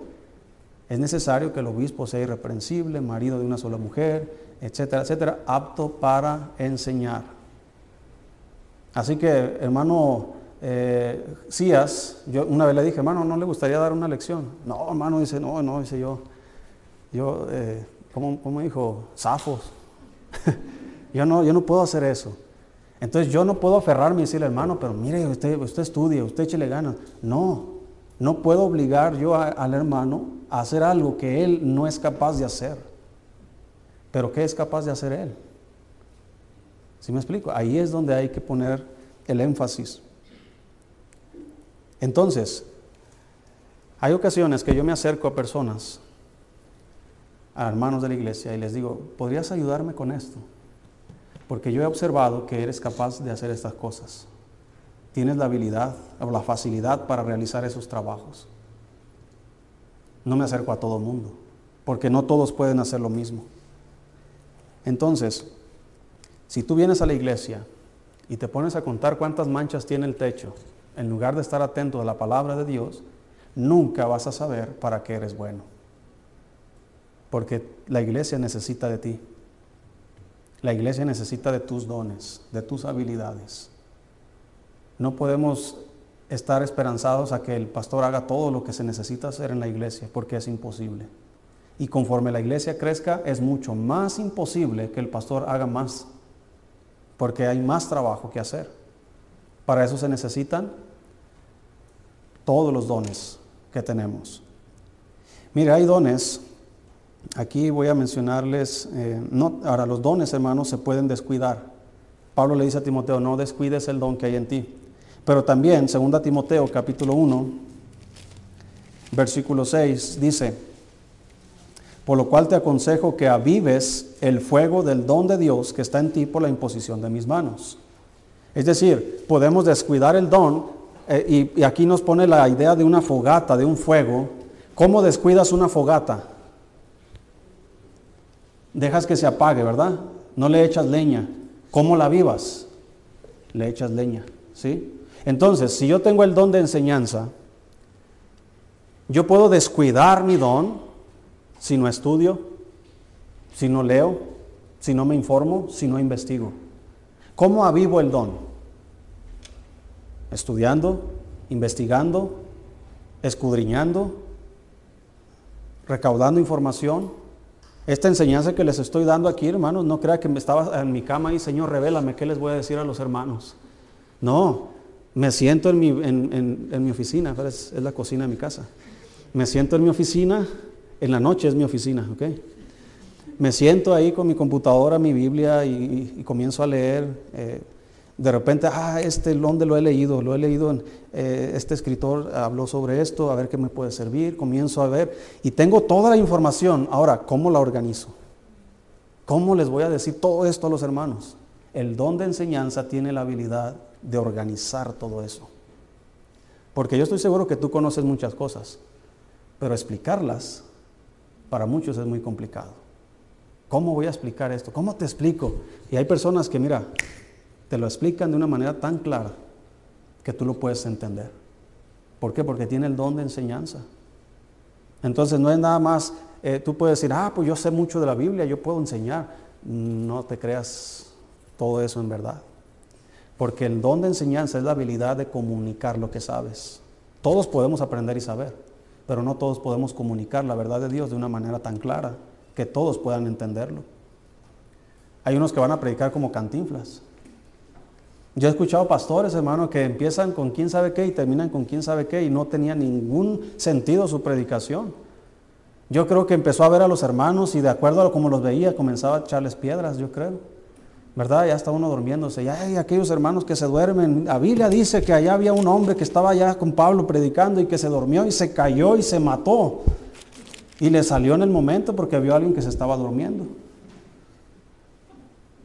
es necesario que el obispo sea irreprensible, marido de una sola mujer, etcétera, etcétera, apto para enseñar. Así que, hermano eh, yo una vez le dije, hermano, ¿no le gustaría dar una lección? No, hermano, dice, no, no, dice yo, yo, eh, ¿cómo, dijo? Zafos. yo, no, yo no puedo hacer eso. Entonces yo no puedo aferrarme y decirle, hermano, pero mire, usted, usted estudia, usted échele ganas. No, no puedo obligar yo al hermano a hacer algo que él no es capaz de hacer. Pero ¿qué es capaz de hacer él? ¿Sí me explico? Ahí es donde hay que poner el énfasis. Entonces, Hay ocasiones que yo me acerco a personas, a hermanos de la iglesia, y les digo, ¿podrías ayudarme con esto? Porque yo he observado que eres capaz de hacer estas cosas. Tienes la habilidad o la facilidad para realizar esos trabajos. No me acerco a todo mundo, porque no todos pueden hacer lo mismo. Entonces, si tú vienes a la iglesia y te pones a contar cuántas manchas tiene el techo, en lugar de estar atento a la palabra de Dios, nunca vas a saber para qué eres bueno. Porque la iglesia necesita de ti. La iglesia necesita de tus dones, de tus habilidades. No podemos estar esperanzados a que el pastor haga todo lo que se necesita hacer en la iglesia, porque es imposible. Y conforme la iglesia crezca, es mucho más imposible que el pastor haga más, porque hay más trabajo que hacer. Para eso se necesitan todos los dones que tenemos. Mire, hay dones, aquí voy a mencionarles, eh, no, ahora los dones hermanos se pueden descuidar. Pablo le dice a Timoteo, no descuides el don que hay en ti. Pero también, 2 Timoteo capítulo 1, versículo 6, dice, por lo cual te aconsejo que avives el fuego del don de Dios que está en ti por la imposición de mis manos. Es decir, podemos descuidar el don, eh, y, aquí nos pone la idea de una fogata, de un fuego. ¿Cómo descuidas una fogata? Dejas que se apague, ¿verdad? No le echas leña. ¿Cómo la vivas? Le echas leña, ¿sí? Entonces, si yo tengo el don de enseñanza, yo puedo descuidar mi don si no estudio, si no leo, si no me informo, si no investigo. ¿Cómo avivo el don? Estudiando, investigando, escudriñando, recaudando información. Esta enseñanza que les estoy dando aquí, hermanos, no crea que me estaba en mi cama y Señor, revélame qué les voy a decir a los hermanos. No, me siento en mi, en, mi oficina, es, es, la cocina de mi casa. Me siento en mi oficina, en la noche es mi oficina, ¿ok? Me siento ahí con mi computadora, mi Biblia y, comienzo a leer. Eh, de repente, ah, este, ¿dónde lo he leído? Lo he leído en, eh, este escritor habló sobre esto, a ver qué me puede servir. Comienzo a ver y tengo toda la información. Ahora, ¿cómo la organizo? ¿Cómo les voy a decir todo esto a los hermanos? El don de enseñanza tiene la habilidad de organizar todo eso. Porque yo estoy seguro que tú conoces muchas cosas, pero explicarlas para muchos es muy complicado. ¿Cómo voy a explicar esto? ¿Cómo te explico? Y hay personas que, mira, te lo explican de una manera tan clara que tú lo puedes entender. ¿Por qué? Porque tiene el don de enseñanza. Entonces no es nada más, eh, tú puedes decir, ah, pues yo sé mucho de la Biblia, yo puedo enseñar. No te creas todo eso en verdad. Porque el don de enseñanza es la habilidad de comunicar lo que sabes. Todos podemos aprender y saber, pero no todos podemos comunicar la verdad de Dios de una manera tan clara que todos puedan entenderlo. Hay unos que van a predicar como cantinflas. Yo he escuchado pastores, hermano, que empiezan con quién sabe qué y terminan con quién sabe qué y no tenía ningún sentido su predicación. Yo creo que empezó a ver a los hermanos y de acuerdo a cómo los veía comenzaba a echarles piedras, yo creo. ¿verdad? Ya está uno durmiéndose. Ya hay aquellos hermanos que se duermen. La Biblia dice que allá había un hombre que estaba allá con Pablo predicando y que se durmió y se cayó y se mató. Y le salió en el momento porque vio a alguien que se estaba durmiendo.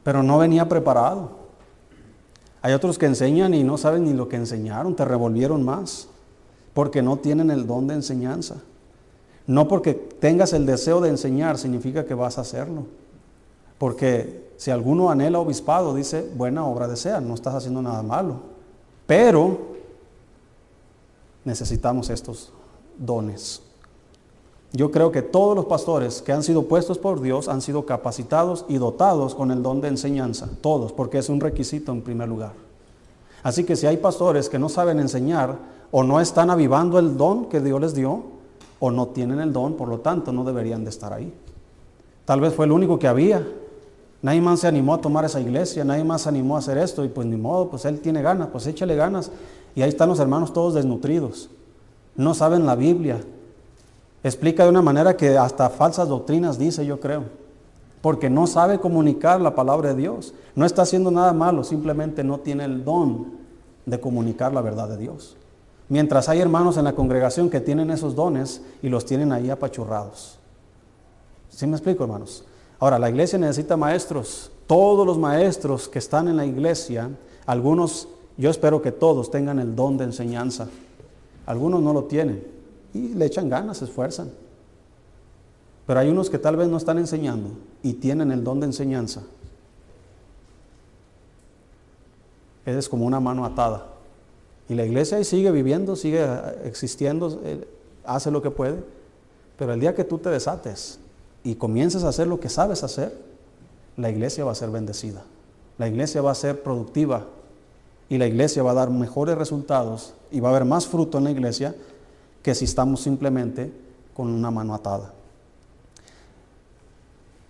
Pero no venía preparado. Hay otros que enseñan y no saben ni lo que enseñaron, te revolvieron más, porque no tienen el don de enseñanza. No porque tengas el deseo de enseñar significa que vas a hacerlo. Porque si alguno anhela obispado, dice, buena obra desea, no estás haciendo nada malo. Pero necesitamos estos dones. Yo creo que todos los pastores que han sido puestos por Dios han sido capacitados y dotados con el don de enseñanza, todos, porque es un requisito en primer lugar. Así que si hay pastores que no saben enseñar o no están avivando el don que Dios les dio, o no tienen el don, por lo tanto no deberían de estar ahí. Tal vez fue el único que había, Nadie más se animó a tomar esa iglesia, nadie más se animó a hacer esto y pues ni modo, pues él tiene ganas, pues échale ganas. Y ahí están los hermanos todos desnutridos, no saben la Biblia. Explica de una manera que hasta falsas doctrinas dice, yo creo, porque no sabe comunicar la palabra de Dios. No está haciendo nada malo, simplemente no tiene el don de comunicar la verdad de Dios. Mientras hay hermanos en la congregación que tienen esos dones y los tienen ahí apachurrados. ¿Sí me explico, hermanos? Ahora, la iglesia necesita maestros. Todos los maestros que están en la iglesia, algunos, yo espero que todos tengan el don de enseñanza. Algunos no lo tienen y le echan ganas, se esfuerzan. Pero hay unos que tal vez no están enseñando y tienen el don de enseñanza. Es como una mano atada. Y la iglesia ahí sigue viviendo, sigue existiendo, eh, hace lo que puede. Pero el día que tú te desates y comiences a hacer lo que sabes hacer, la iglesia va a ser bendecida. La iglesia va a ser productiva y la iglesia va a dar mejores resultados y va a haber más fruto en la iglesia que si estamos simplemente con una mano atada.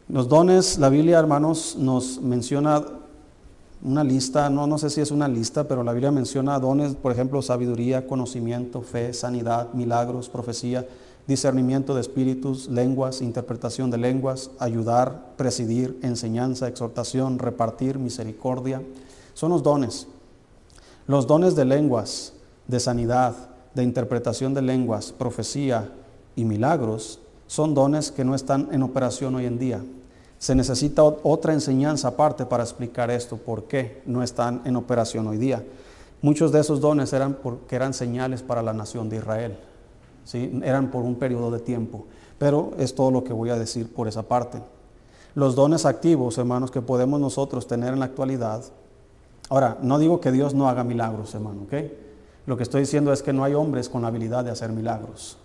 Los dones, la Biblia, hermanos, nos menciona una lista, no, no sé si es una lista, pero la Biblia menciona dones, por ejemplo, sabiduría, conocimiento, fe, sanidad, milagros, profecía, discernimiento de espíritus, lenguas, interpretación de lenguas, ayudar, presidir, enseñanza, exhortación, repartir, misericordia. Son los dones. Los dones de lenguas, de sanidad, de interpretación de lenguas, profecía y milagros son dones que no están en operación hoy en día. Se necesita otra enseñanza aparte para explicar esto, por qué no están en operación hoy día. Muchos de esos dones eran porque eran señales para la nación de Israel, ¿sí? eran por un periodo de tiempo, pero es todo lo que voy a decir por esa parte. Los dones activos, hermanos, que podemos nosotros tener en la actualidad. Ahora, no digo que Dios no haga milagros, hermano, ¿ok? Lo que estoy diciendo es que no hay hombres con la habilidad de hacer milagros.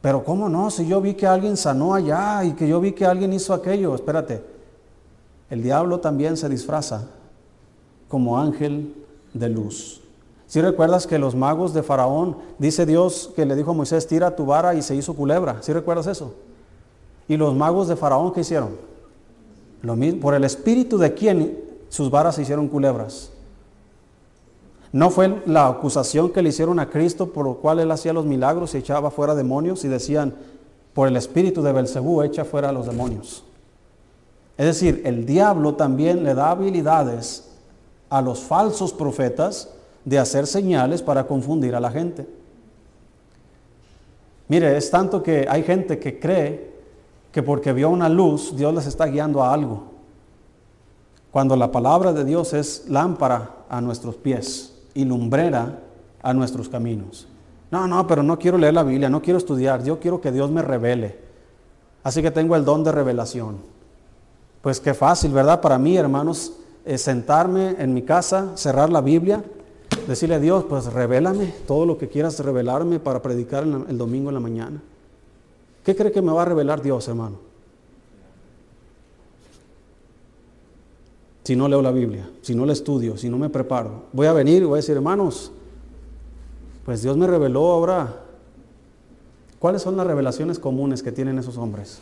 Pero ¿cómo no? Si yo vi que alguien sanó allá y que yo vi que alguien hizo aquello, espérate, el diablo también se disfraza como ángel de luz. Si recuerdas que los magos de Faraón, dice Dios que le dijo a Moisés, tira tu vara y se hizo culebra. ¿Sí recuerdas eso? Y los magos de Faraón, ¿qué hicieron? Lo mismo, por el espíritu de quien sus varas se hicieron culebras. No fue la acusación que le hicieron a Cristo por lo cual él hacía los milagros y echaba fuera demonios y decían, por el espíritu de Belcebú echa fuera a los demonios. Es decir, el diablo también le da habilidades a los falsos profetas de hacer señales para confundir a la gente. Mire, es tanto que hay gente que cree que porque vio una luz, Dios les está guiando a algo. Cuando la palabra de Dios es lámpara a nuestros pies y lumbrera a nuestros caminos. No, no, pero no quiero leer la Biblia, no quiero estudiar, yo quiero que Dios me revele. Así que tengo el don de revelación. Pues qué fácil, ¿verdad? Para mí, hermanos, es sentarme en mi casa, cerrar la Biblia, decirle a Dios, pues revélame todo lo que quieras revelarme para predicar el domingo en la mañana. ¿Qué cree que me va a revelar Dios, hermano? Si no leo la Biblia, si no la estudio, si no me preparo. Voy a venir y voy a decir, hermanos, pues Dios me reveló ahora. ¿Cuáles son las revelaciones comunes que tienen esos hombres?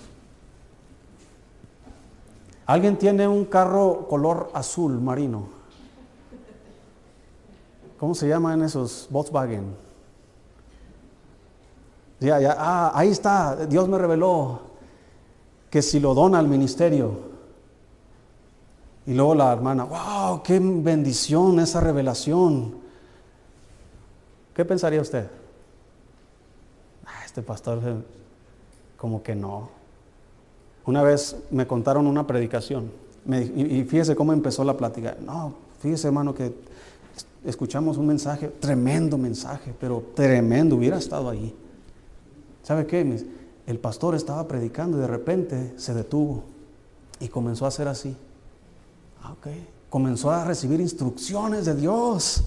¿Alguien tiene un carro color azul marino? ¿Cómo se llaman esos? Volkswagen. Ya, ya, ah, ahí está, Dios me reveló que si lo dona al ministerio, y luego la hermana, wow, qué bendición esa revelación. ¿Qué pensaría usted? Ah, este pastor como que no. Una vez me contaron una predicación y, fíjese cómo empezó la plática. No, fíjese hermano que escuchamos un mensaje, tremendo mensaje, pero tremendo, hubiera estado ahí. ¿Sabe qué? El pastor estaba predicando y de repente se detuvo y comenzó a hacer así. Ah, comenzó a recibir instrucciones de Dios.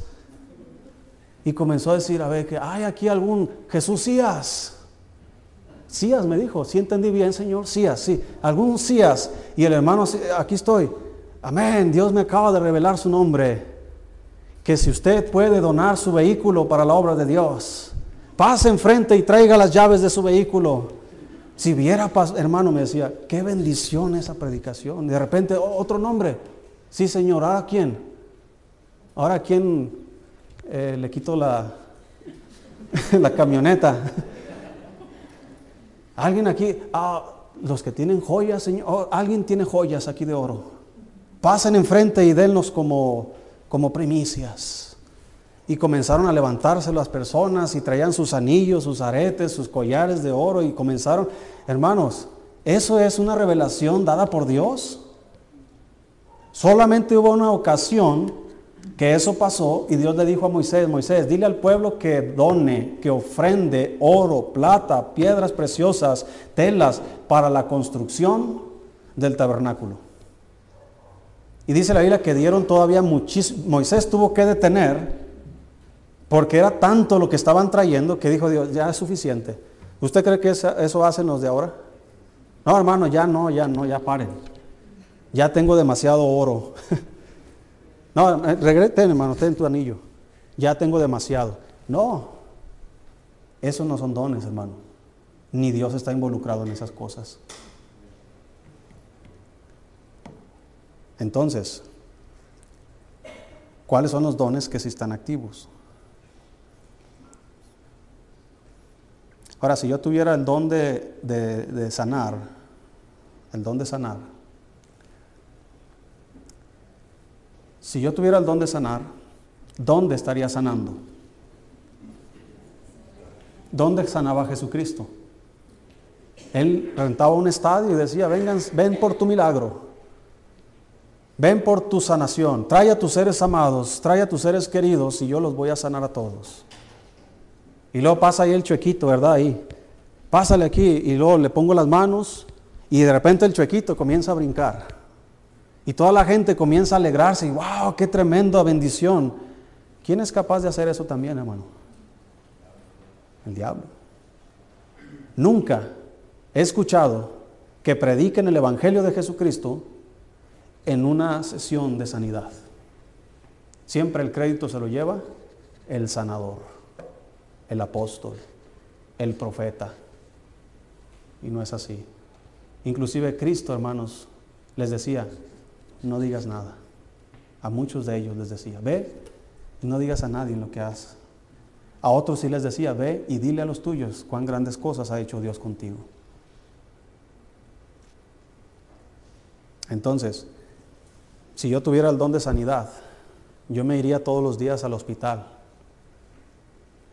Y comenzó a decir, a ver, que hay aquí algún Jesús Sías. Sías me dijo, si entendí bien, Señor, Sías, sí, algún Sías. Y el hermano, aquí estoy. Amén, Dios me acaba de revelar su nombre. Que si usted puede donar su vehículo para la obra de Dios, pase enfrente y traiga las llaves de su vehículo. Si viera, hermano, me decía, qué bendición esa predicación. De repente, otro nombre, Sí, Señor, ¿ahora quién? ¿Ahora quién eh, le quito la, la camioneta? ¿Alguien aquí? Ah, los que tienen joyas, Señor. Oh, alguien tiene joyas aquí de oro. Pasen enfrente y denlos como, como primicias. Y comenzaron a levantarse las personas y traían sus anillos, sus aretes, sus collares de oro y comenzaron, hermanos, eso es una revelación dada por Dios. Solamente hubo una ocasión que eso pasó y Dios le dijo a Moisés, Moisés, dile al pueblo que done, que ofrende oro, plata, piedras preciosas, telas para la construcción del tabernáculo. Y dice la Biblia que dieron todavía muchísimo, Moisés tuvo que detener porque era tanto lo que estaban trayendo que dijo Dios, ya es suficiente. ¿Usted cree que eso hacen los de ahora? No, hermano, ya no, ya no, ya paren. Ya tengo demasiado oro. No, eh, regrete, hermano, ten tu anillo. Ya tengo demasiado. No, esos no son dones, hermano. Ni Dios está involucrado en esas cosas. Entonces, ¿cuáles son los dones que sí están activos? Ahora, si yo tuviera el don de, de sanar, el don de sanar, Si yo tuviera el don de sanar, ¿dónde estaría sanando? ¿Dónde sanaba Jesucristo? Él rentaba un estadio y decía, vengan, ven por tu milagro, ven por tu sanación, trae a tus seres amados, trae a tus seres queridos y yo los voy a sanar a todos. Y luego pasa ahí el chuequito, ¿verdad? Ahí. Pásale aquí y luego le pongo las manos y de repente el chuequito comienza a brincar. Y toda la gente comienza a alegrarse y wow, qué tremenda bendición. ¿Quién es capaz de hacer eso también, hermano? El diablo. Nunca he escuchado que prediquen el Evangelio de Jesucristo en una sesión de sanidad. Siempre el crédito se lo lleva el sanador, el apóstol, el profeta. Y no es así. Inclusive Cristo, hermanos, les decía, no digas nada. A muchos de ellos les decía, ve y no digas a nadie lo que haces. A otros sí les decía, ve y dile a los tuyos cuán grandes cosas ha hecho Dios contigo. Entonces, si yo tuviera el don de sanidad, yo me iría todos los días al hospital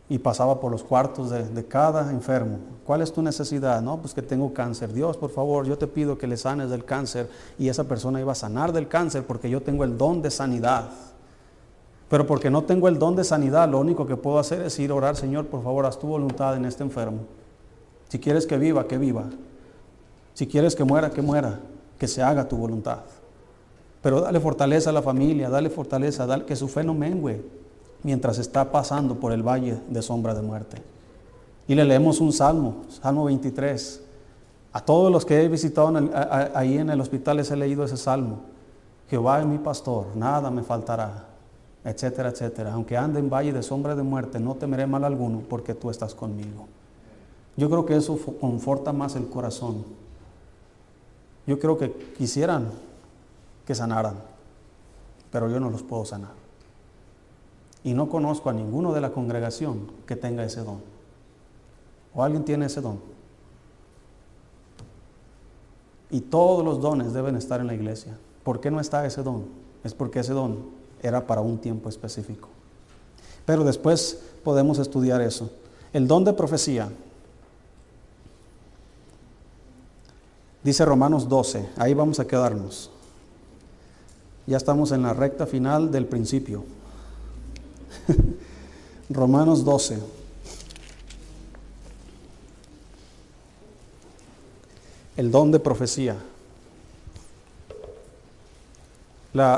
y pasaba por los cuartos de, cada enfermo. ¿Cuál es tu necesidad? No, pues que tengo cáncer. Dios, por favor, yo te pido que le sanes del cáncer. Y esa persona iba a sanar del cáncer porque yo tengo el don de sanidad. Pero porque no tengo el don de sanidad, lo único que puedo hacer es ir a orar, Señor, por favor, haz tu voluntad en este enfermo. Si quieres que viva, que viva. Si quieres que muera, que muera. Que se haga tu voluntad. Pero dale fortaleza a la familia, dale fortaleza, dale, que su fe no mengue mientras está pasando por el valle de sombra de muerte. Y le leemos un salmo, Salmo 23. A todos los que he visitado ahí en el hospital les he leído ese salmo. Jehová es mi pastor, nada me faltará, etcétera, etcétera. Aunque ande en valle de sombra de muerte, no temeré mal alguno porque tú estás conmigo. Yo creo que eso conforta más el corazón. Yo creo que quisieran que sanaran, pero yo no los puedo sanar. Y no conozco a ninguno de la congregación que tenga ese don. ¿O alguien tiene ese don? Y todos los dones deben estar en la iglesia. ¿Por qué no está ese don? Es porque ese don era para un tiempo específico. Pero después podemos estudiar eso. El don de profecía. Dice Romanos 12, ahí vamos a quedarnos. Ya estamos en la recta final del principio. Romanos 12. El don de profecía.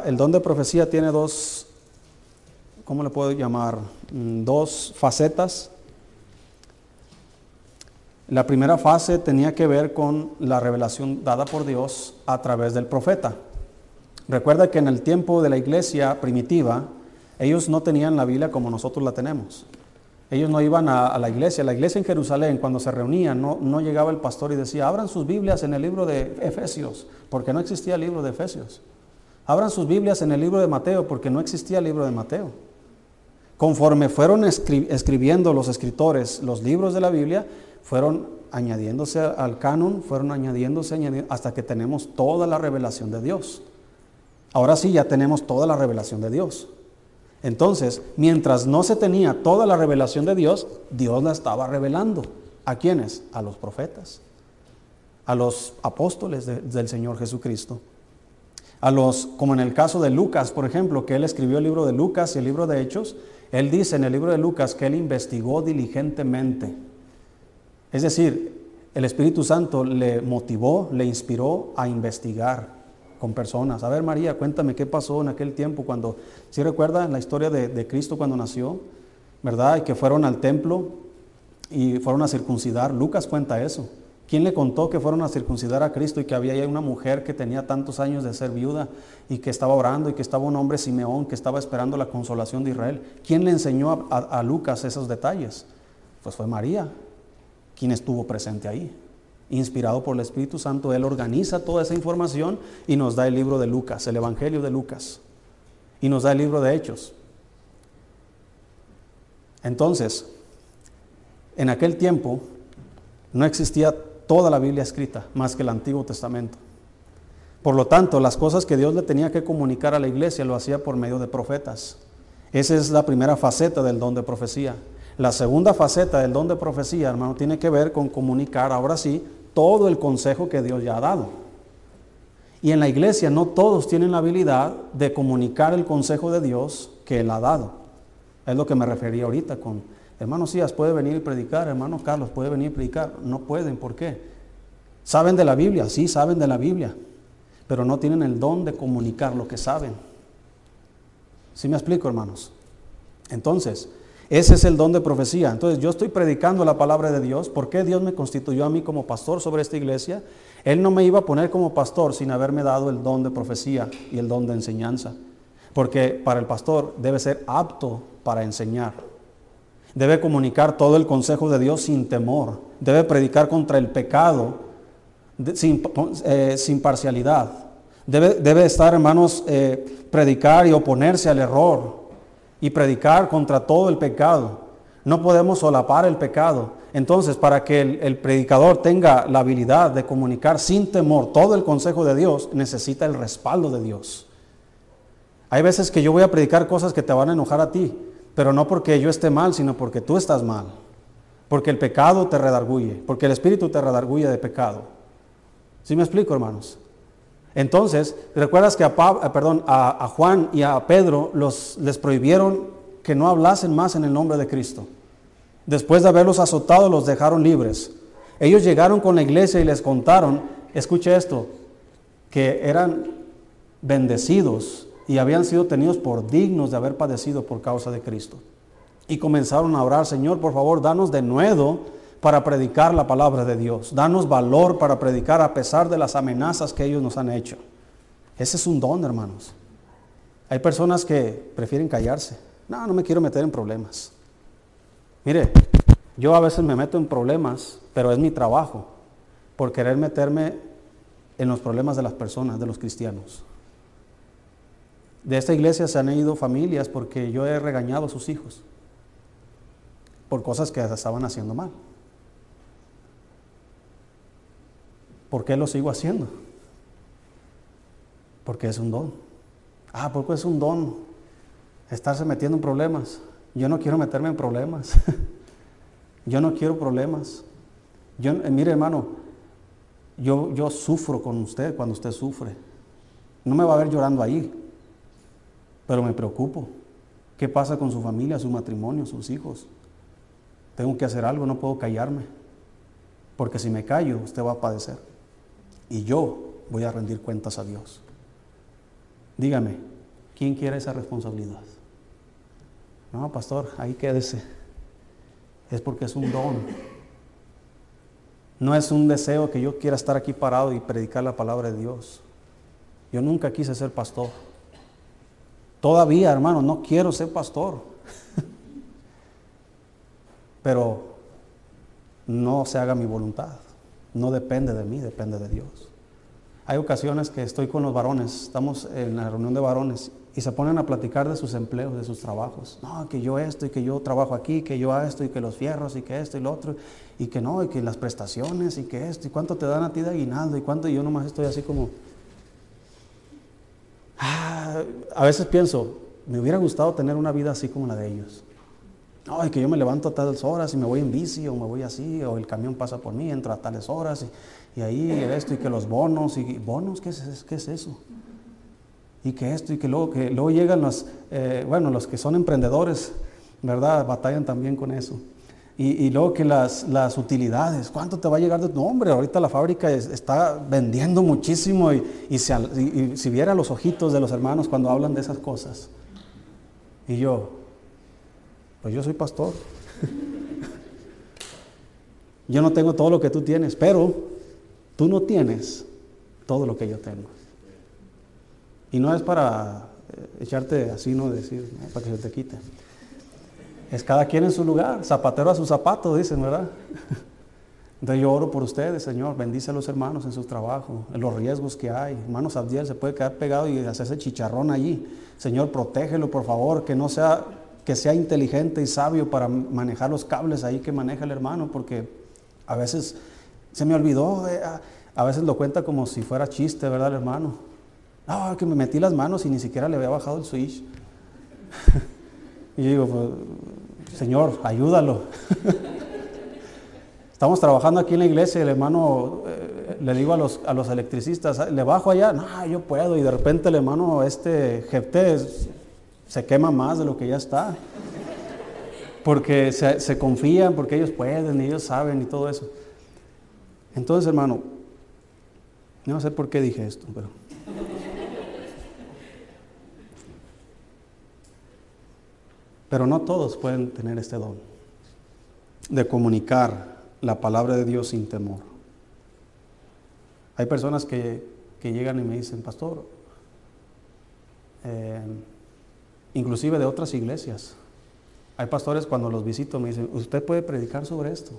el don de profecía tiene dos, ¿cómo le puedo llamar? Mm, dos facetas. La primera fase tenía que ver con la revelación dada por Dios a través del profeta. Recuerda que en el tiempo de la iglesia primitiva, ellos no tenían la Biblia como nosotros la tenemos. Ellos no iban a, la iglesia. La iglesia en Jerusalén, cuando se reunían, no, no, llegaba el pastor y decía, abran sus Biblias en el libro de Efesios, porque no existía el libro de Efesios. Abran sus Biblias en el libro de Mateo, porque no existía el libro de Mateo. Conforme fueron escribiendo los escritores los libros de la Biblia, fueron añadiéndose al canon, fueron añadiéndose hasta que tenemos toda la revelación de Dios. Ahora sí, ya tenemos toda la revelación de Dios. Entonces, mientras no se tenía toda la revelación de Dios, Dios la estaba revelando. ¿A quiénes? A los profetas, a los apóstoles del Señor Jesucristo. A los, como en el caso de Lucas, por ejemplo, que él escribió el libro de Lucas y el libro de Hechos, él dice en el libro de Lucas que él investigó diligentemente. Es decir, el Espíritu Santo le motivó, le inspiró a investigar con personas. A ver, María, cuéntame qué pasó en aquel tiempo cuando, si ¿sí la historia de, de, Cristo cuando nació, ¿verdad? Y que fueron al templo y fueron a circuncidar. Lucas cuenta eso. ¿Quién le contó que fueron a circuncidar a Cristo y que había una mujer que tenía tantos años de ser viuda y que estaba orando y que estaba un hombre Simeón que estaba esperando la consolación de Israel? ¿Quién le enseñó a, a, a Lucas esos detalles? Pues fue María, quien estuvo presente ahí. Inspirado por el Espíritu Santo, Él organiza toda esa información y nos da el libro de Lucas, el Evangelio de Lucas. Y nos da el libro de Hechos. Entonces, en aquel tiempo no existía toda la Biblia escrita, más que el Antiguo Testamento. Por lo tanto, las cosas que Dios le tenía que comunicar a la iglesia lo hacía por medio de profetas. Esa es la primera faceta del don de profecía. La segunda faceta del don de profecía, hermano, tiene que ver con comunicar, ahora sí, todo el consejo que Dios ya ha dado. Y en la iglesia no todos tienen la habilidad de comunicar el consejo de Dios que Él ha dado. Es lo que me refería ahorita con, hermano Sías puede venir y predicar, hermano Carlos puede venir y predicar. No pueden, ¿por qué? ¿Saben de la Biblia? Sí, saben de la Biblia, pero no tienen el don de comunicar lo que saben. ¿Sí me explico, hermanos? Entonces, ese es el don de profecía. Entonces yo estoy predicando la palabra de Dios. ¿Por qué Dios me constituyó a mí como pastor sobre esta iglesia? Él no me iba a poner como pastor sin haberme dado el don de profecía y el don de enseñanza. Porque para el pastor debe ser apto para enseñar. Debe comunicar todo el consejo de Dios sin temor. Debe predicar contra el pecado sin, eh, sin, parcialidad. Debe, debe estar, hermanos, eh, predicar y oponerse al error y predicar contra todo el pecado. No podemos solapar el pecado. Entonces, para que el, predicador tenga la habilidad de comunicar sin temor todo el consejo de Dios, necesita el respaldo de Dios. Hay veces que yo voy a predicar cosas que te van a enojar a ti, pero no porque yo esté mal, sino porque tú estás mal. Porque el pecado te redarguye, porque el Espíritu te redarguye de pecado. ¿Sí me explico, hermanos? Entonces, ¿recuerdas que a, eh, a, Juan y a Pedro los, les prohibieron que no hablasen más en el nombre de Cristo? Después de haberlos azotado, los dejaron libres. Ellos llegaron con la iglesia y les contaron, escuche esto, que eran bendecidos y habían sido tenidos por dignos de haber padecido por causa de Cristo. Y comenzaron a orar, Señor, por favor, danos de nuevo para predicar la palabra de Dios. Danos valor para predicar a pesar de las amenazas que ellos nos han hecho. Ese es un don, hermanos. Hay personas que prefieren callarse. No, no me quiero meter en problemas. Mire, yo a veces me meto en problemas, pero es mi trabajo por querer meterme en los problemas de las personas, de los cristianos. De esta iglesia se han ido familias porque yo he regañado a sus hijos por cosas que estaban haciendo mal. ¿Por qué lo sigo haciendo? Porque es un don. Ah, porque es un don estarse metiendo en problemas. Yo no quiero meterme en problemas. yo no quiero problemas. Yo, eh, mire hermano, yo, yo sufro con usted cuando usted sufre. No me va a ver llorando ahí, pero me preocupo. ¿Qué pasa con su familia, su matrimonio, sus hijos? Tengo que hacer algo, no puedo callarme. Porque si me callo, usted va a padecer y yo voy a rendir cuentas a Dios. Dígame, ¿quién quiere esa responsabilidad? No, pastor, ahí quédese. Es porque es un don. No es un deseo que yo quiera estar aquí parado y predicar la palabra de Dios. Yo nunca quise ser pastor. Todavía, hermano, no quiero ser pastor. Pero no se haga mi voluntad. No depende de mí, depende de Dios. Hay ocasiones que estoy con los varones, estamos en la reunión de varones y se ponen a platicar de sus empleos, de sus trabajos. No, que yo esto y que yo trabajo aquí, que yo esto y que los fierros y que esto y lo otro y que no, y que las prestaciones y que esto y cuánto te dan a ti de aguinaldo y cuánto y yo nomás estoy así como... Ah, a veces pienso, me hubiera gustado tener una vida así como la de ellos. Ay, que yo me levanto a tales horas y me voy en bici o me voy así, o el camión pasa por mí, entro a tales horas y, ahí esto y que los bonos, y bonos, ¿qué es, qué es eso? Y que esto y que luego, que luego llegan los, eh, bueno, los que son emprendedores, ¿verdad? Batallan también con eso. Y, luego que las, las, utilidades, ¿cuánto te va a llegar de tu nombre? Ahorita la fábrica está vendiendo muchísimo y, y, si viera los ojitos de los hermanos cuando hablan de esas cosas. Y yo, pues yo soy pastor. yo no tengo todo lo que tú tienes, pero tú no tienes todo lo que yo tengo. Y no es para eh, echarte así, no decir, para que se te quite. Es cada quien en su lugar, zapatero a su zapato, dicen, ¿verdad? Entonces yo oro por ustedes, Señor, bendice a los hermanos en su trabajo, en los riesgos que hay. Hermanos Abdiel se puede quedar pegado y hacerse chicharrón allí. Señor, protégelo, por favor, que no sea, que sea inteligente y sabio para manejar los cables ahí que maneja el hermano, porque a veces se me olvidó, eh, a veces lo cuenta como si fuera chiste, ¿verdad, hermano? Ah, que me metí las manos y ni siquiera le había bajado el switch. y yo digo, pues, Señor, ayúdalo. Estamos trabajando aquí en la iglesia y el hermano, eh, le digo a los, a los electricistas, le bajo allá, no, yo puedo. Y de repente el hermano, este Jefté, se quema más de lo que ya está. Porque se, confían, porque ellos pueden, y ellos saben y todo eso. Entonces, hermano, no sé por qué dije esto, pero... Pero no todos pueden tener este don de comunicar la palabra de Dios sin temor. Hay personas que, llegan y me dicen, pastor, eh, inclusive de otras iglesias, hay pastores cuando los visito me dicen, usted puede predicar sobre esto.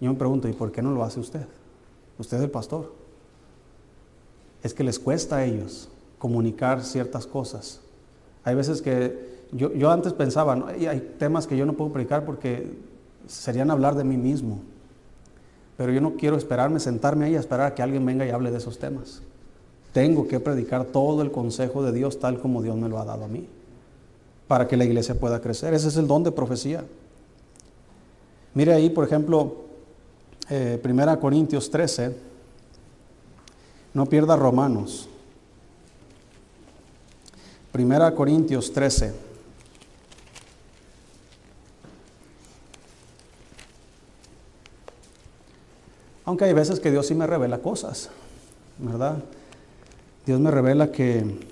Yo me pregunto, ¿y por qué no lo hace usted? Usted es el pastor. Es que les cuesta a ellos comunicar ciertas cosas. Hay veces que yo, antes pensaba, ¿no? hay temas que yo no puedo predicar porque serían hablar de mí mismo. Pero yo no quiero esperarme, sentarme ahí a esperar a que alguien venga y hable de esos temas. Tengo que predicar todo el consejo de Dios tal como Dios me lo ha dado a mí, para que la iglesia pueda crecer. Ese es el don de profecía. Mire ahí, por ejemplo, eh, 1 Corintios 13, no pierda Romanos. Primera Corintios 13. Aunque hay veces que Dios sí me revela cosas, ¿verdad? Dios me revela que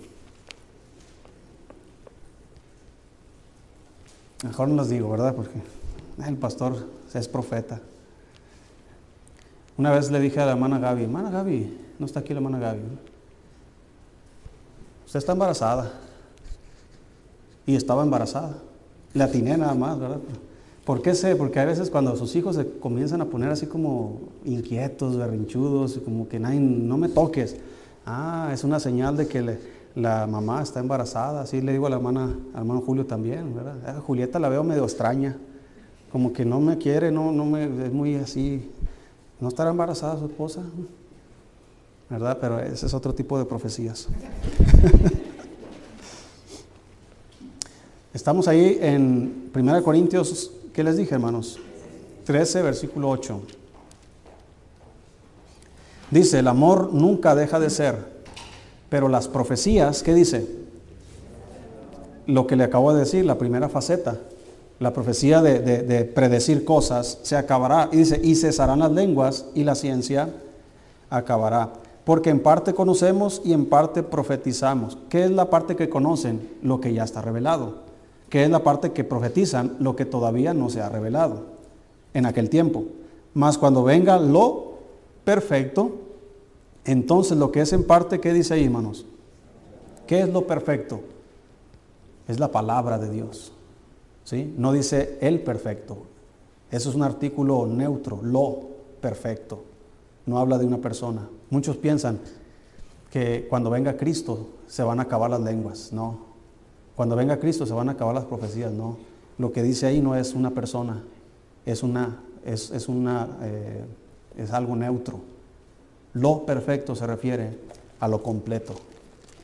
mejor no los digo, ¿verdad? Porque el pastor es profeta. Una vez le dije a la hermana Gaby, hermana Gaby, no está aquí la hermana Gaby. Usted está embarazada. Y estaba embarazada. Le atiné nada más, ¿verdad? ¿Por qué sé? Porque a veces cuando sus hijos se comienzan a poner así como inquietos, berrinchudos, como que no me toques. Ah, es una señal de que la mamá está embarazada. Así le digo a la hermana, al hermano Julio también, ¿verdad? Ah, Julieta la veo medio extraña, como que no me quiere, no, no me, es muy así. ¿No estará embarazada su esposa? ¿Verdad? Pero ese es otro tipo de profecías. Estamos ahí en 1 Corintios ¿Qué les dije, hermanos? 13, versículo 8. Dice, el amor nunca deja de ser, pero las profecías, ¿qué dice? Lo que le acabo de decir, la primera faceta, la profecía de, de predecir cosas, se acabará. Y dice, y cesarán las lenguas y la ciencia acabará. Porque en parte conocemos y en parte profetizamos. ¿Qué es la parte que conocen? Lo que ya está revelado que es la parte que profetizan lo que todavía no se ha revelado en aquel tiempo. Mas cuando venga lo perfecto, entonces lo que es en parte, ¿qué dice ahí, hermanos? ¿Qué es lo perfecto? Es la palabra de Dios. ¿sí? No dice el perfecto. Eso es un artículo neutro, lo perfecto. No habla de una persona. Muchos piensan que cuando venga Cristo se van a acabar las lenguas. No, cuando venga Cristo se van a acabar las profecías, no. Lo que dice ahí no es una persona, es, una, es, una, eh, es algo neutro. Lo perfecto se refiere a lo completo,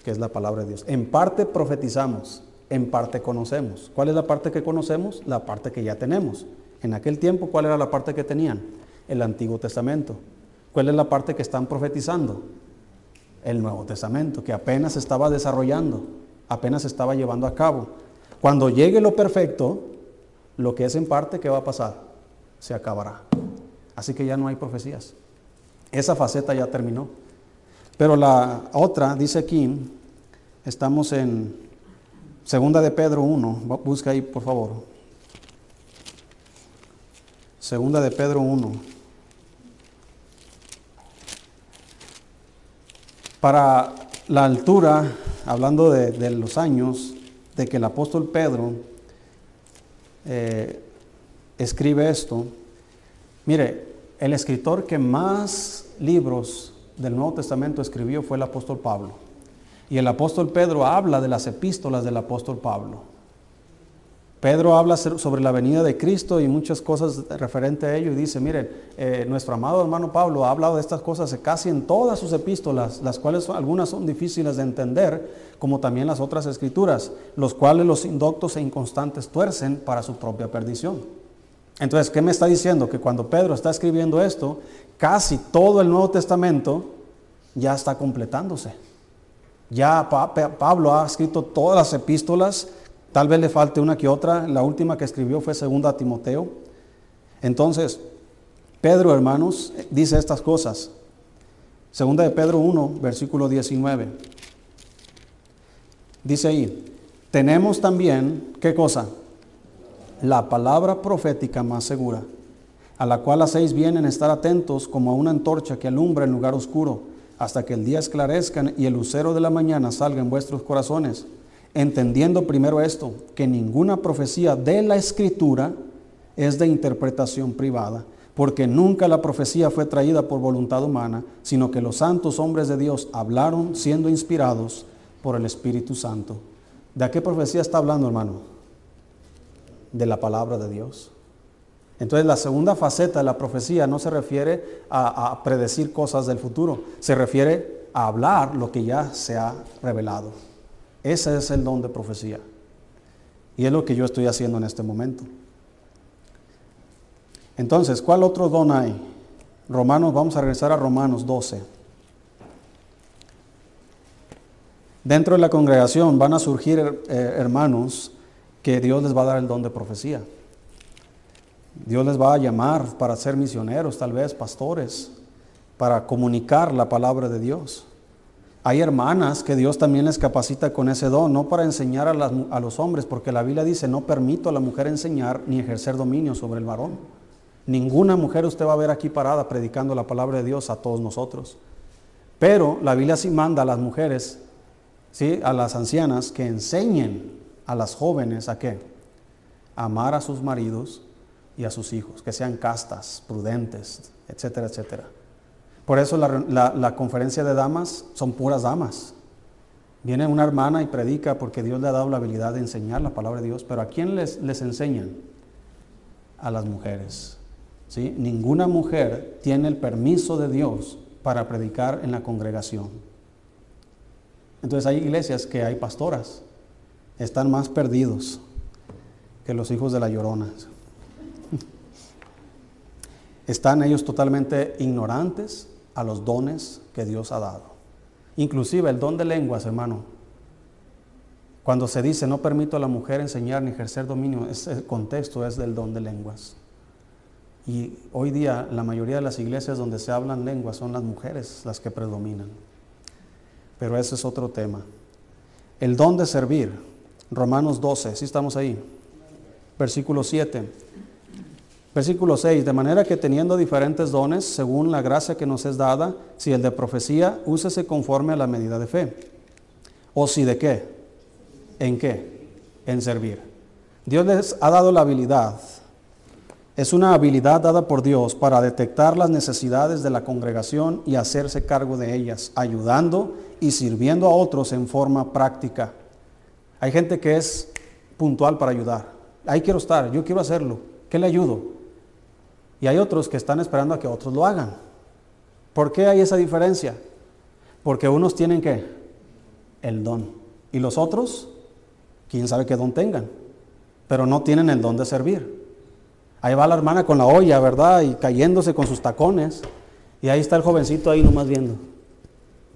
que es la palabra de Dios. En parte profetizamos, en parte conocemos. ¿Cuál es la parte que conocemos? La parte que ya tenemos. En aquel tiempo, ¿cuál era la parte que tenían? El Antiguo Testamento. ¿Cuál es la parte que están profetizando? El Nuevo Testamento, que apenas estaba desarrollando, apenas estaba llevando a cabo. Cuando llegue lo perfecto, lo que es en parte, ¿qué va a pasar? Se acabará. Así que ya no hay profecías. Esa faceta ya terminó. Pero la otra, dice aquí, estamos en Segunda de Pedro 1, busca ahí por favor. Segunda de Pedro 1. Para la altura, hablando de, los años, de que el apóstol Pedro eh, escribe esto, mire, el escritor que más libros del Nuevo Testamento escribió fue el apóstol Pablo. Y el apóstol Pedro habla de las epístolas del apóstol Pablo. Pedro habla sobre la venida de Cristo y muchas cosas referente a ello y dice, miren, eh, nuestro amado hermano Pablo ha hablado de estas cosas casi en todas sus epístolas, las cuales algunas son difíciles de entender, como también las otras escrituras, los cuales los indoctos e inconstantes tuercen para su propia perdición. Entonces, ¿qué me está diciendo? Que cuando Pedro está escribiendo esto, casi todo el Nuevo Testamento ya está completándose. Ya Pablo ha escrito todas las epístolas, tal vez le falte una que otra, la última que escribió fue segunda a Timoteo. Entonces, Pedro, hermanos, dice estas cosas. Segunda de Pedro 1, versículo 19. Dice ahí, tenemos también, ¿qué cosa? La palabra profética más segura, a la cual hacéis bien en estar atentos como a una antorcha que alumbra en lugar oscuro hasta que el día esclarezca y el lucero de la mañana salga en vuestros corazones, entendiendo primero esto, que ninguna profecía de la escritura es de interpretación privada, porque nunca la profecía fue traída por voluntad humana, sino que los santos hombres de Dios hablaron siendo inspirados por el Espíritu Santo. ¿De qué profecía está hablando, hermano? De la palabra de Dios. Entonces la segunda faceta de la profecía no se refiere a, predecir cosas del futuro, se refiere a hablar lo que ya se ha revelado. Ese es el don de profecía. Y es lo que yo estoy haciendo en este momento. Entonces, ¿cuál otro don hay? Romanos, vamos a regresar a Romanos 12. Dentro de la congregación van a surgir eh, hermanos que Dios les va a dar el don de profecía. Dios les va a llamar para ser misioneros, tal vez pastores, para comunicar la palabra de Dios. Hay hermanas que Dios también les capacita con ese don, no para enseñar a, los hombres, porque la Biblia dice, no permito a la mujer enseñar ni ejercer dominio sobre el varón. Ninguna mujer usted va a ver aquí parada predicando la palabra de Dios a todos nosotros. Pero la Biblia sí manda a las mujeres, ¿sí? a las ancianas, que enseñen a las jóvenes a qué? amar a sus maridos y a sus hijos, que sean castas, prudentes, etcétera, etcétera. Por eso la, conferencia de damas son puras damas. Viene una hermana y predica porque Dios le ha dado la habilidad de enseñar la palabra de Dios, pero ¿a quién les, les enseñan? A las mujeres. ¿sí? Ninguna mujer tiene el permiso de Dios para predicar en la congregación. Entonces hay iglesias que hay pastoras, están más perdidos que los hijos de la llorona. Están ellos totalmente ignorantes a los dones que Dios ha dado. Inclusive el don de lenguas, hermano. Cuando se dice no permito a la mujer enseñar ni ejercer dominio, el contexto es del don de lenguas. Y hoy día la mayoría de las iglesias donde se hablan lenguas son las mujeres las que predominan. Pero ese es otro tema. El don de servir, Romanos 12, si ¿sí estamos ahí? Versículo 7. Versículo 6, de manera que teniendo diferentes dones, según la gracia que nos es dada, si el de profecía, úsese conforme a la medida de fe. O si de qué, en qué, en servir. Dios les ha dado la habilidad, es una habilidad dada por Dios para detectar las necesidades de la congregación y hacerse cargo de ellas, ayudando y sirviendo a otros en forma práctica. Hay gente que es puntual para ayudar. Ahí quiero estar, yo quiero hacerlo. ¿Qué le ayudo? Y hay otros que están esperando a que otros lo hagan. ¿Por qué hay esa diferencia? Porque unos tienen que el don y los otros quién sabe qué don tengan, pero no tienen el don de servir. Ahí va la hermana con la olla, ¿verdad? Y cayéndose con sus tacones. Y ahí está el jovencito ahí nomás viendo.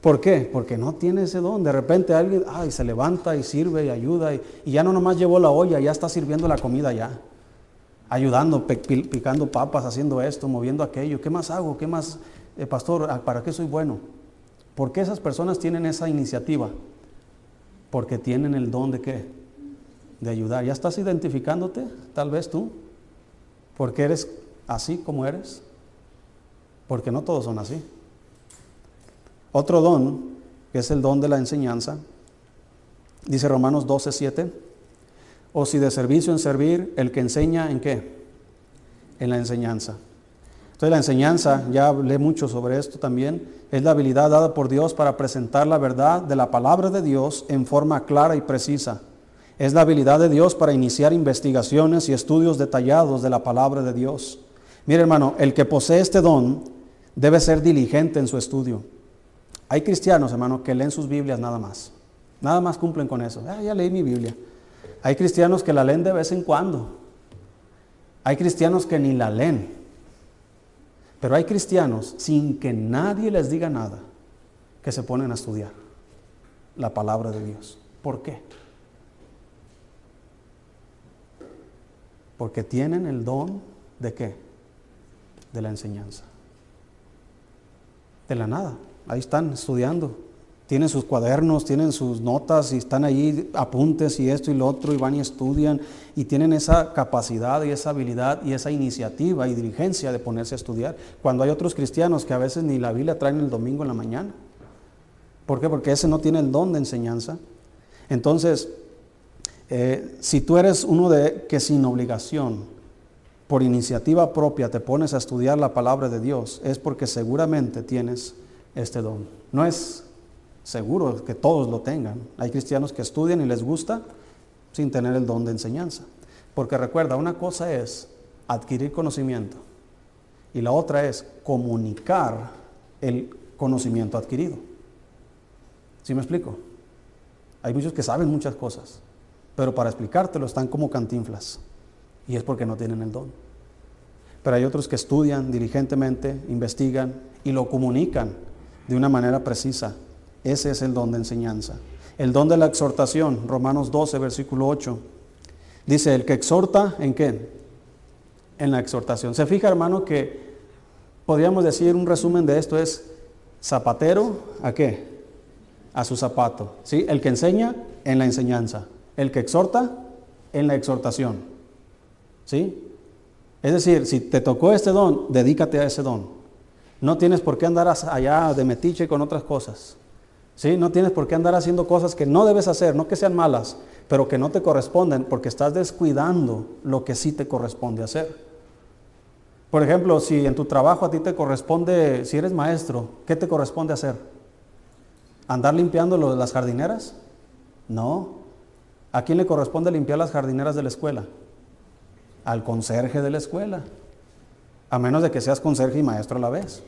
¿Por qué? Porque no tiene ese don. De repente alguien ay, se levanta y sirve y ayuda. Y, ya no nomás llevó la olla, ya está sirviendo la comida ya. Ayudando, picando papas, haciendo esto, moviendo aquello. ¿Qué más hago? ¿Qué más, eh, pastor? Ah, ¿Para qué soy bueno? ¿Por qué esas personas tienen esa iniciativa? Porque tienen el don de qué? De ayudar. ¿Ya estás identificándote? Tal vez tú. Porque eres así como eres. Porque no todos son así. Otro don, que es el don de la enseñanza, dice Romanos 12, 7, o si de servicio en servir, el que enseña en qué? En la enseñanza. Entonces la enseñanza, ya hablé mucho sobre esto también, es la habilidad dada por Dios para presentar la verdad de la palabra de Dios en forma clara y precisa. Es la habilidad de Dios para iniciar investigaciones y estudios detallados de la palabra de Dios. Mire hermano, el que posee este don debe ser diligente en su estudio. Hay cristianos, hermano, que leen sus Biblias nada más. Nada más cumplen con eso. Ah, ya leí mi Biblia. Hay cristianos que la leen de vez en cuando. Hay cristianos que ni la leen. Pero hay cristianos, sin que nadie les diga nada, que se ponen a estudiar la palabra de Dios. ¿Por qué? Porque tienen el don de qué? De la enseñanza. De la nada. Ahí están estudiando. Tienen sus cuadernos, tienen sus notas y están ahí apuntes y esto y lo otro y van y estudian y tienen esa capacidad y esa habilidad y esa iniciativa y diligencia de ponerse a estudiar. Cuando hay otros cristianos que a veces ni la Biblia traen el domingo en la mañana. ¿Por qué? Porque ese no tiene el don de enseñanza. Entonces, eh, si tú eres uno de que sin obligación, por iniciativa propia, te pones a estudiar la palabra de Dios, es porque seguramente tienes este don. No es seguro que todos lo tengan. Hay cristianos que estudian y les gusta sin tener el don de enseñanza. Porque recuerda, una cosa es adquirir conocimiento y la otra es comunicar el conocimiento adquirido. ¿Sí me explico? Hay muchos que saben muchas cosas, pero para explicártelo están como cantinflas y es porque no tienen el don. Pero hay otros que estudian diligentemente, investigan y lo comunican de una manera precisa. Ese es el don de enseñanza. El don de la exhortación, Romanos 12, versículo 8. Dice, el que exhorta, ¿en qué? En la exhortación. Se fija, hermano, que podríamos decir un resumen de esto es zapatero, ¿a qué? A su zapato. ¿Sí? El que enseña, en la enseñanza. El que exhorta, en la exhortación. ¿Sí? Es decir, si te tocó este don, dedícate a ese don. No tienes por qué andar allá de metiche con otras cosas. ¿Sí? No tienes por qué andar haciendo cosas que no debes hacer, no que sean malas, pero que no te corresponden porque estás descuidando lo que sí te corresponde hacer. Por ejemplo, si en tu trabajo a ti te corresponde, si eres maestro, ¿qué te corresponde hacer? ¿Andar limpiando las jardineras? No. ¿A quién le corresponde limpiar las jardineras de la escuela? Al conserje de la escuela a menos de que seas conserje y maestro a la vez.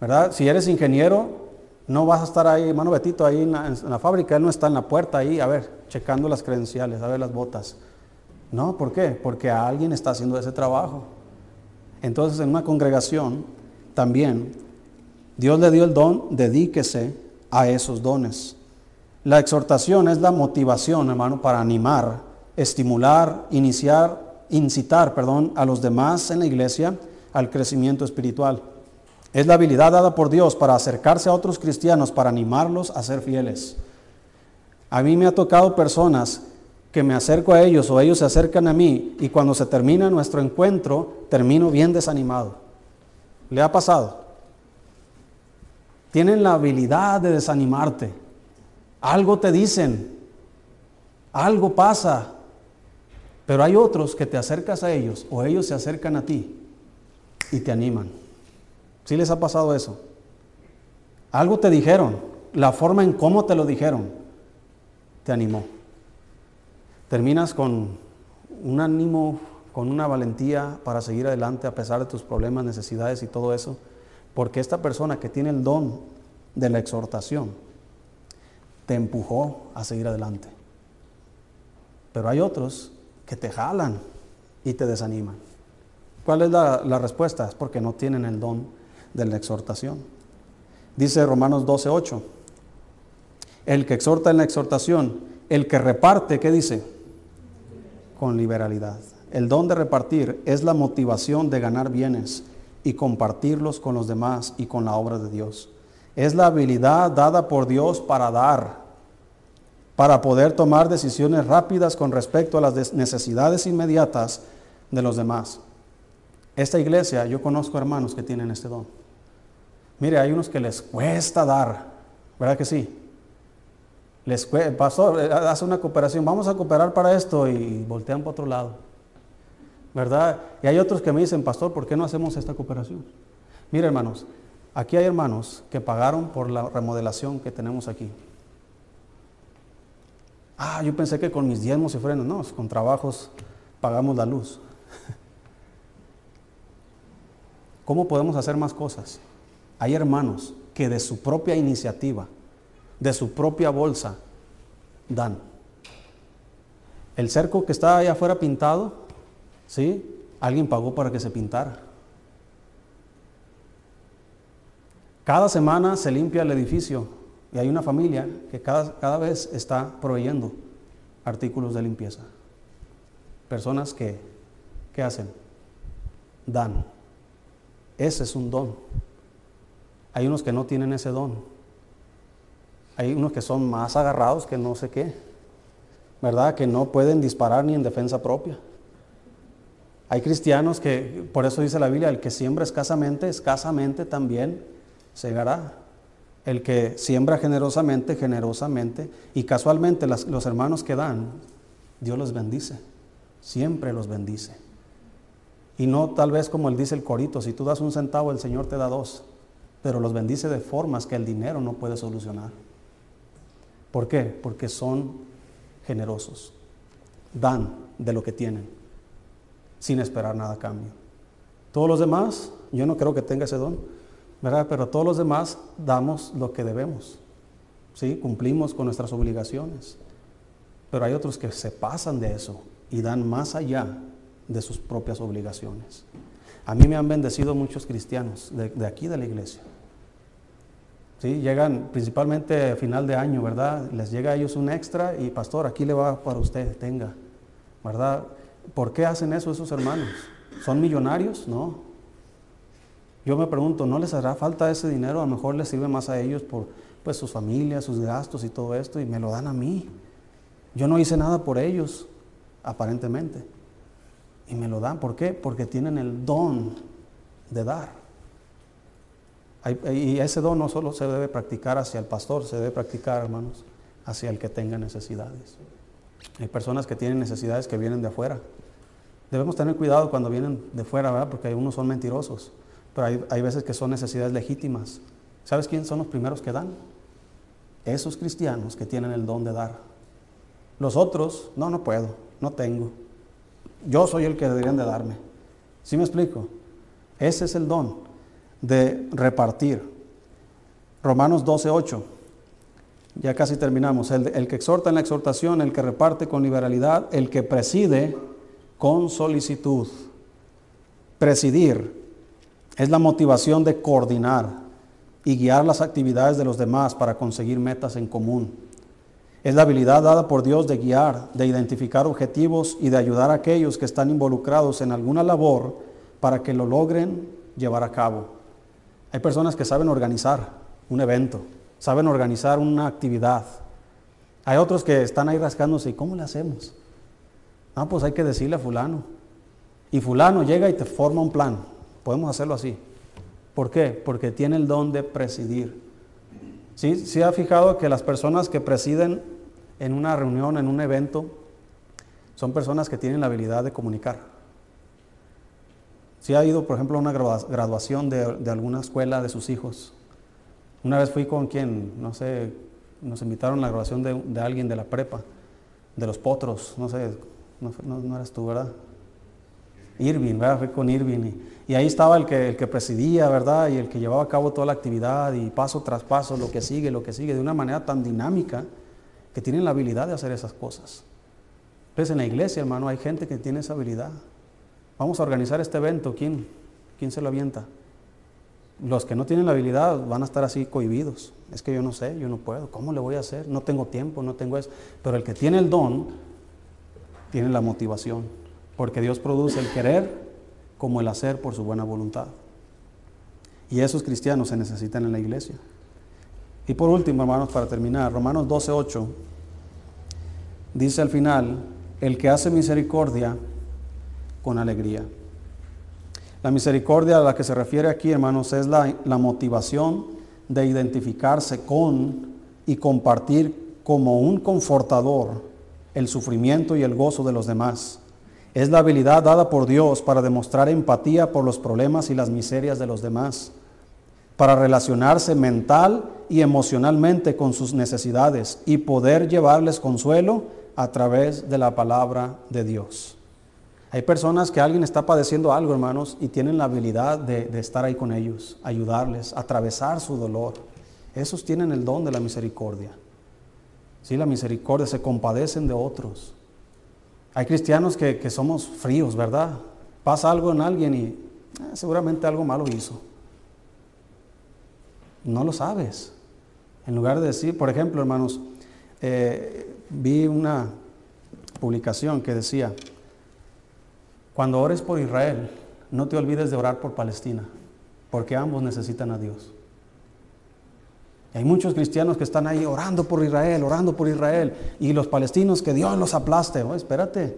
¿Verdad? Si eres ingeniero, no vas a estar ahí, hermano Betito, ahí en la, fábrica, él no está en la puerta ahí, a ver, checando las credenciales, a ver las botas. No, ¿por qué? Porque alguien está haciendo ese trabajo. Entonces, en una congregación, también, Dios le dio el don, dedíquese a esos dones. La exhortación es la motivación, hermano, para animar, estimular, iniciar incitar, perdón, a los demás en la iglesia al crecimiento espiritual. Es la habilidad dada por Dios para acercarse a otros cristianos, para animarlos a ser fieles. A mí me ha tocado personas que me acerco a ellos o ellos se acercan a mí y cuando se termina nuestro encuentro termino bien desanimado. ¿Le ha pasado? Tienen la habilidad de desanimarte. Algo te dicen, algo pasa, pero hay otros que te acercas a ellos o ellos se acercan a ti y te animan. ¿Sí les ha pasado eso? Algo te dijeron, la forma en cómo te lo dijeron, te animó. Terminas con un ánimo, con una valentía para seguir adelante a pesar de tus problemas, necesidades y todo eso, porque esta persona que tiene el don de la exhortación te empujó a seguir adelante. Pero hay otros que te jalan y te desaniman. ¿Cuál es la, la respuesta? Es porque no tienen el don de la exhortación. Dice Romanos 12:8, el que exhorta en la exhortación, el que reparte, ¿qué dice? Con liberalidad. El don de repartir es la motivación de ganar bienes y compartirlos con los demás y con la obra de Dios. Es la habilidad dada por Dios para dar, para poder tomar decisiones rápidas con respecto a las necesidades inmediatas de los demás. Esta iglesia, yo conozco hermanos que tienen este don. Mire, hay unos que les cuesta dar, ¿verdad que sí? Les pastor, eh, hace una cooperación, vamos a cooperar para esto y voltean para otro lado. ¿Verdad? Y hay otros que me dicen, pastor, ¿por qué no hacemos esta cooperación? Mire, hermanos, aquí hay hermanos que pagaron por la remodelación que tenemos aquí. Ah, yo pensé que con mis diezmos y frenos, no, con trabajos pagamos la luz. ¿Cómo podemos hacer más cosas? Hay hermanos que de su propia iniciativa, de su propia bolsa, dan. El cerco que está allá afuera pintado, ¿sí? Alguien pagó para que se pintara. Cada semana se limpia el edificio y hay una familia que cada, cada vez está proveyendo artículos de limpieza. Personas que, ¿qué hacen? Dan. Ese es un don. Hay unos que no tienen ese don. Hay unos que son más agarrados que no sé qué. ¿Verdad? Que no pueden disparar ni en defensa propia. Hay cristianos que, por eso dice la Biblia, el que siembra escasamente, escasamente también segará. El que siembra generosamente, generosamente. Y casualmente los hermanos que dan, Dios los bendice. Siempre los bendice. Y no tal vez como él dice el corito, si tú das un centavo, el Señor te da dos. Pero los bendice de formas que el dinero no puede solucionar. ¿Por qué? Porque son generosos. Dan de lo que tienen, sin esperar nada a cambio. Todos los demás, yo no creo que tenga ese don, ¿verdad? Pero todos los demás damos lo que debemos. ¿Sí? Cumplimos con nuestras obligaciones. Pero hay otros que se pasan de eso y dan más allá de sus propias obligaciones. A mí me han bendecido muchos cristianos de, aquí de la iglesia. ¿Sí? Llegan principalmente a final de año, ¿verdad? Les llega a ellos un extra y pastor, aquí le va para usted, tenga, ¿verdad? ¿Por qué hacen eso esos hermanos? ¿Son millonarios? No. Yo me pregunto, ¿no les hará falta ese dinero? A lo mejor les sirve más a ellos por pues, sus familias, sus gastos y todo esto, y me lo dan a mí. Yo no hice nada por ellos, aparentemente. Y me lo dan. ¿Por qué? Porque tienen el don de dar. Y ese don no solo se debe practicar hacia el pastor, se debe practicar, hermanos, hacia el que tenga necesidades. Hay personas que tienen necesidades que vienen de afuera. Debemos tener cuidado cuando vienen de fuera, ¿verdad? Porque algunos son mentirosos. Pero hay, hay veces que son necesidades legítimas. ¿Sabes quiénes son los primeros que dan? Esos cristianos que tienen el don de dar. Los otros, no, no puedo, no tengo. Yo soy el que deberían de darme. ¿Sí me explico? Ese es el don de repartir. Romanos 12, 8. Ya casi terminamos. El, el, que exhorta en la exhortación, el que reparte con liberalidad, el que preside con solicitud. Presidir es la motivación de coordinar y guiar las actividades de los demás para conseguir metas en común. Es la habilidad dada por Dios de guiar, de identificar objetivos y de ayudar a aquellos que están involucrados en alguna labor para que lo logren llevar a cabo. Hay personas que saben organizar un evento, saben organizar una actividad. Hay otros que están ahí rascándose, ¿y cómo le hacemos? Ah, pues hay que decirle a fulano. Y fulano llega y te forma un plan. Podemos hacerlo así. ¿Por qué? Porque tiene el don de presidir. ¿Sí? ¿Sí ha fijado que las personas que presiden en una reunión, en un evento, son personas que tienen la habilidad de comunicar? Si ¿Sí ha ido, por ejemplo, a una graduación de, de, alguna escuela de sus hijos. Una vez fui con quien, no sé, nos invitaron a la graduación de, de alguien de la prepa, de los potros, no sé, no, no, no eras tú, ¿verdad? Irving, ¿verdad? Fui con Irving. Y, ahí estaba el que, el que presidía, ¿verdad? Y el que llevaba a cabo toda la actividad y paso tras paso, lo que sigue, lo que sigue, de una manera tan dinámica que tienen la habilidad de hacer esas cosas. Entonces en la iglesia, hermano, hay gente que tiene esa habilidad. Vamos a organizar este evento, ¿quién, quién se lo avienta? Los que no tienen la habilidad van a estar así cohibidos. Es que yo no sé, yo no puedo. ¿Cómo le voy a hacer? No tengo tiempo, no tengo eso. Pero el que tiene el don, tiene la motivación. Porque Dios produce el querer como el hacer por su buena voluntad. Y esos cristianos se necesitan en la iglesia. Y por último, hermanos, para terminar, Romanos 12:8 dice al final, el que hace misericordia con alegría. La misericordia a la que se refiere aquí, hermanos, es la, la motivación de identificarse con y compartir como un confortador el sufrimiento y el gozo de los demás. Es la habilidad dada por Dios para demostrar empatía por los problemas y las miserias de los demás, para relacionarse mental y emocionalmente con sus necesidades y poder llevarles consuelo a través de la palabra de Dios. Hay personas que alguien está padeciendo algo, hermanos, y tienen la habilidad de, estar ahí con ellos, ayudarles, atravesar su dolor. Esos tienen el don de la misericordia. Sí, la misericordia, se compadecen de otros. Hay cristianos que, somos fríos, ¿verdad? Pasa algo en alguien y eh, seguramente algo malo hizo. No lo sabes. En lugar de decir, por ejemplo, hermanos, eh, vi una publicación que decía, cuando ores por Israel, no te olvides de orar por Palestina, porque ambos necesitan a Dios. Hay muchos cristianos que están ahí orando por Israel, orando por Israel, y los palestinos que Dios los aplaste. Oh, espérate,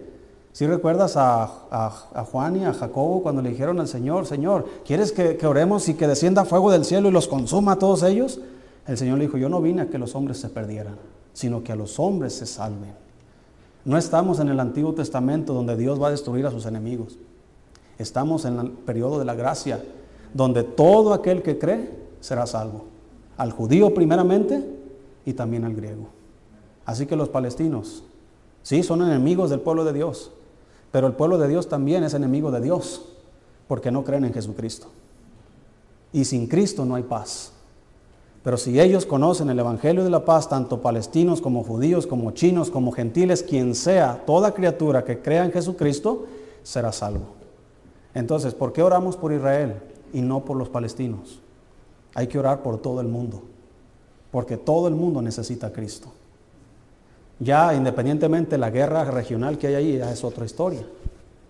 si recuerdas a, Juan y a Jacobo cuando le dijeron al Señor, Señor, ¿quieres que, que, oremos y que descienda fuego del cielo y los consuma a todos ellos? El Señor le dijo, yo no vine a que los hombres se perdieran, sino que a los hombres se salven. No estamos en el Antiguo Testamento donde Dios va a destruir a sus enemigos. Estamos en el periodo de la gracia, donde todo aquel que cree será salvo. Al judío primeramente y también al griego. Así que los palestinos, sí, son enemigos del pueblo de Dios, pero el pueblo de Dios también es enemigo de Dios, porque no creen en Jesucristo. Y sin Cristo no hay paz. Pero si ellos conocen el Evangelio de la paz, tanto palestinos como judíos, como chinos, como gentiles, quien sea, toda criatura que crea en Jesucristo, será salvo. Entonces, ¿por qué oramos por Israel y no por los palestinos? Hay que orar por todo el mundo, porque todo el mundo necesita a Cristo. Ya independientemente de la guerra regional que hay ahí, ya es otra historia.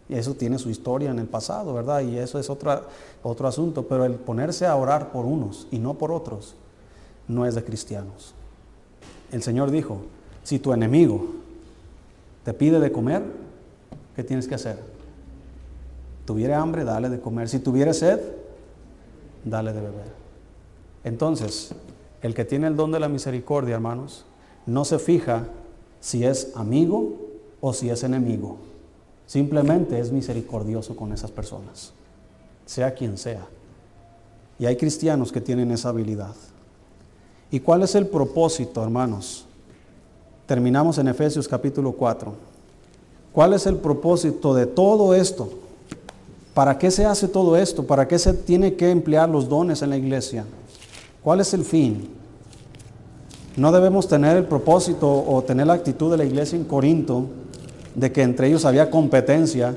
Y eso tiene su historia en el pasado, ¿verdad? Y eso es otro asunto. Pero el ponerse a orar por unos y no por otros, no es de cristianos. El Señor dijo, si tu enemigo te pide de comer, ¿qué tienes que hacer? Tuviera hambre, dale de comer. Si tuviera sed, dale de beber. Entonces, el que tiene el don de la misericordia, hermanos, no se fija si es amigo o si es enemigo. Simplemente es misericordioso con esas personas, sea quien sea. Y hay cristianos que tienen esa habilidad. ¿Y cuál es el propósito, hermanos? Terminamos en Efesios capítulo 4. ¿Cuál es el propósito de todo esto? ¿Para qué se hace todo esto? ¿Para qué se tiene que emplear los dones en la iglesia? ¿Cuál es el fin? No debemos tener el propósito o tener la actitud de la iglesia en Corinto de que entre ellos había competencia,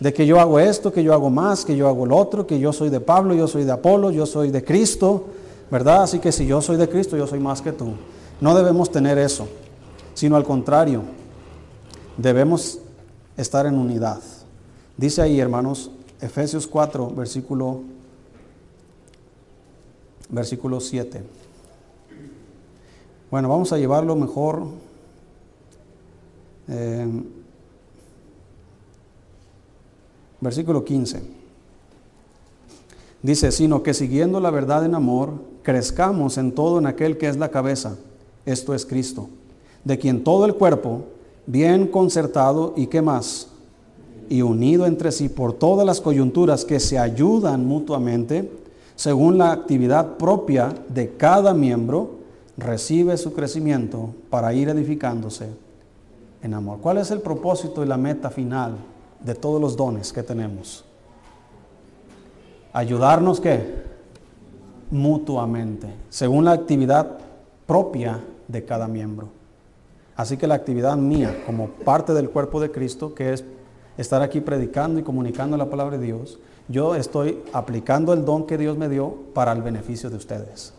de que yo hago esto, que yo hago más, que yo hago lo otro, que yo soy de Pablo, yo soy de Apolo, yo soy de Cristo, ¿verdad? Así que si yo soy de Cristo, yo soy más que tú. No debemos tener eso, sino al contrario, debemos estar en unidad. Dice ahí, hermanos, Efesios 4, versículo, versículo 7. Bueno, vamos a llevarlo mejor. Eh, versículo 15. Dice, sino que siguiendo la verdad en amor, crezcamos en todo en aquel que es la cabeza, esto es Cristo, de quien todo el cuerpo, bien concertado y qué más, y unido entre sí por todas las coyunturas que se ayudan mutuamente, según la actividad propia de cada miembro, recibe su crecimiento para ir edificándose en amor. ¿Cuál es el propósito y la meta final de todos los dones que tenemos? Ayudarnos qué? Mutuamente, según la actividad propia de cada miembro. Así que la actividad mía como parte del cuerpo de Cristo, que es estar aquí predicando y comunicando la palabra de Dios, yo estoy aplicando el don que Dios me dio para el beneficio de ustedes.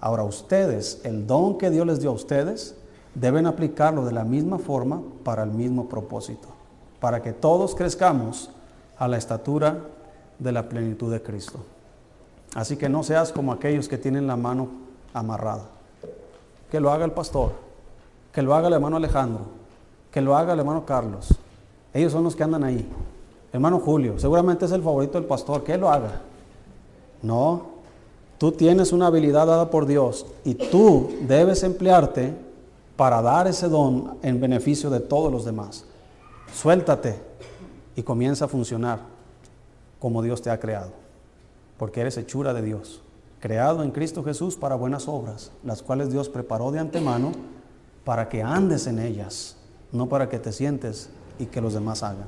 Ahora ustedes, el don que Dios les dio a ustedes, deben aplicarlo de la misma forma para el mismo propósito, para que todos crezcamos a la estatura de la plenitud de Cristo. Así que no seas como aquellos que tienen la mano amarrada. Que lo haga el pastor, que lo haga el hermano Alejandro, que lo haga el hermano Carlos. Ellos son los que andan ahí. Hermano Julio, seguramente es el favorito del pastor, que lo haga. No, tú tienes una habilidad dada por Dios y tú debes emplearte para dar ese don en beneficio de todos los demás. Suéltate y comienza a funcionar como Dios te ha creado, porque eres hechura de Dios, creado en Cristo Jesús para buenas obras, las cuales Dios preparó de antemano para que andes en ellas, no para que te sientes y que los demás hagan.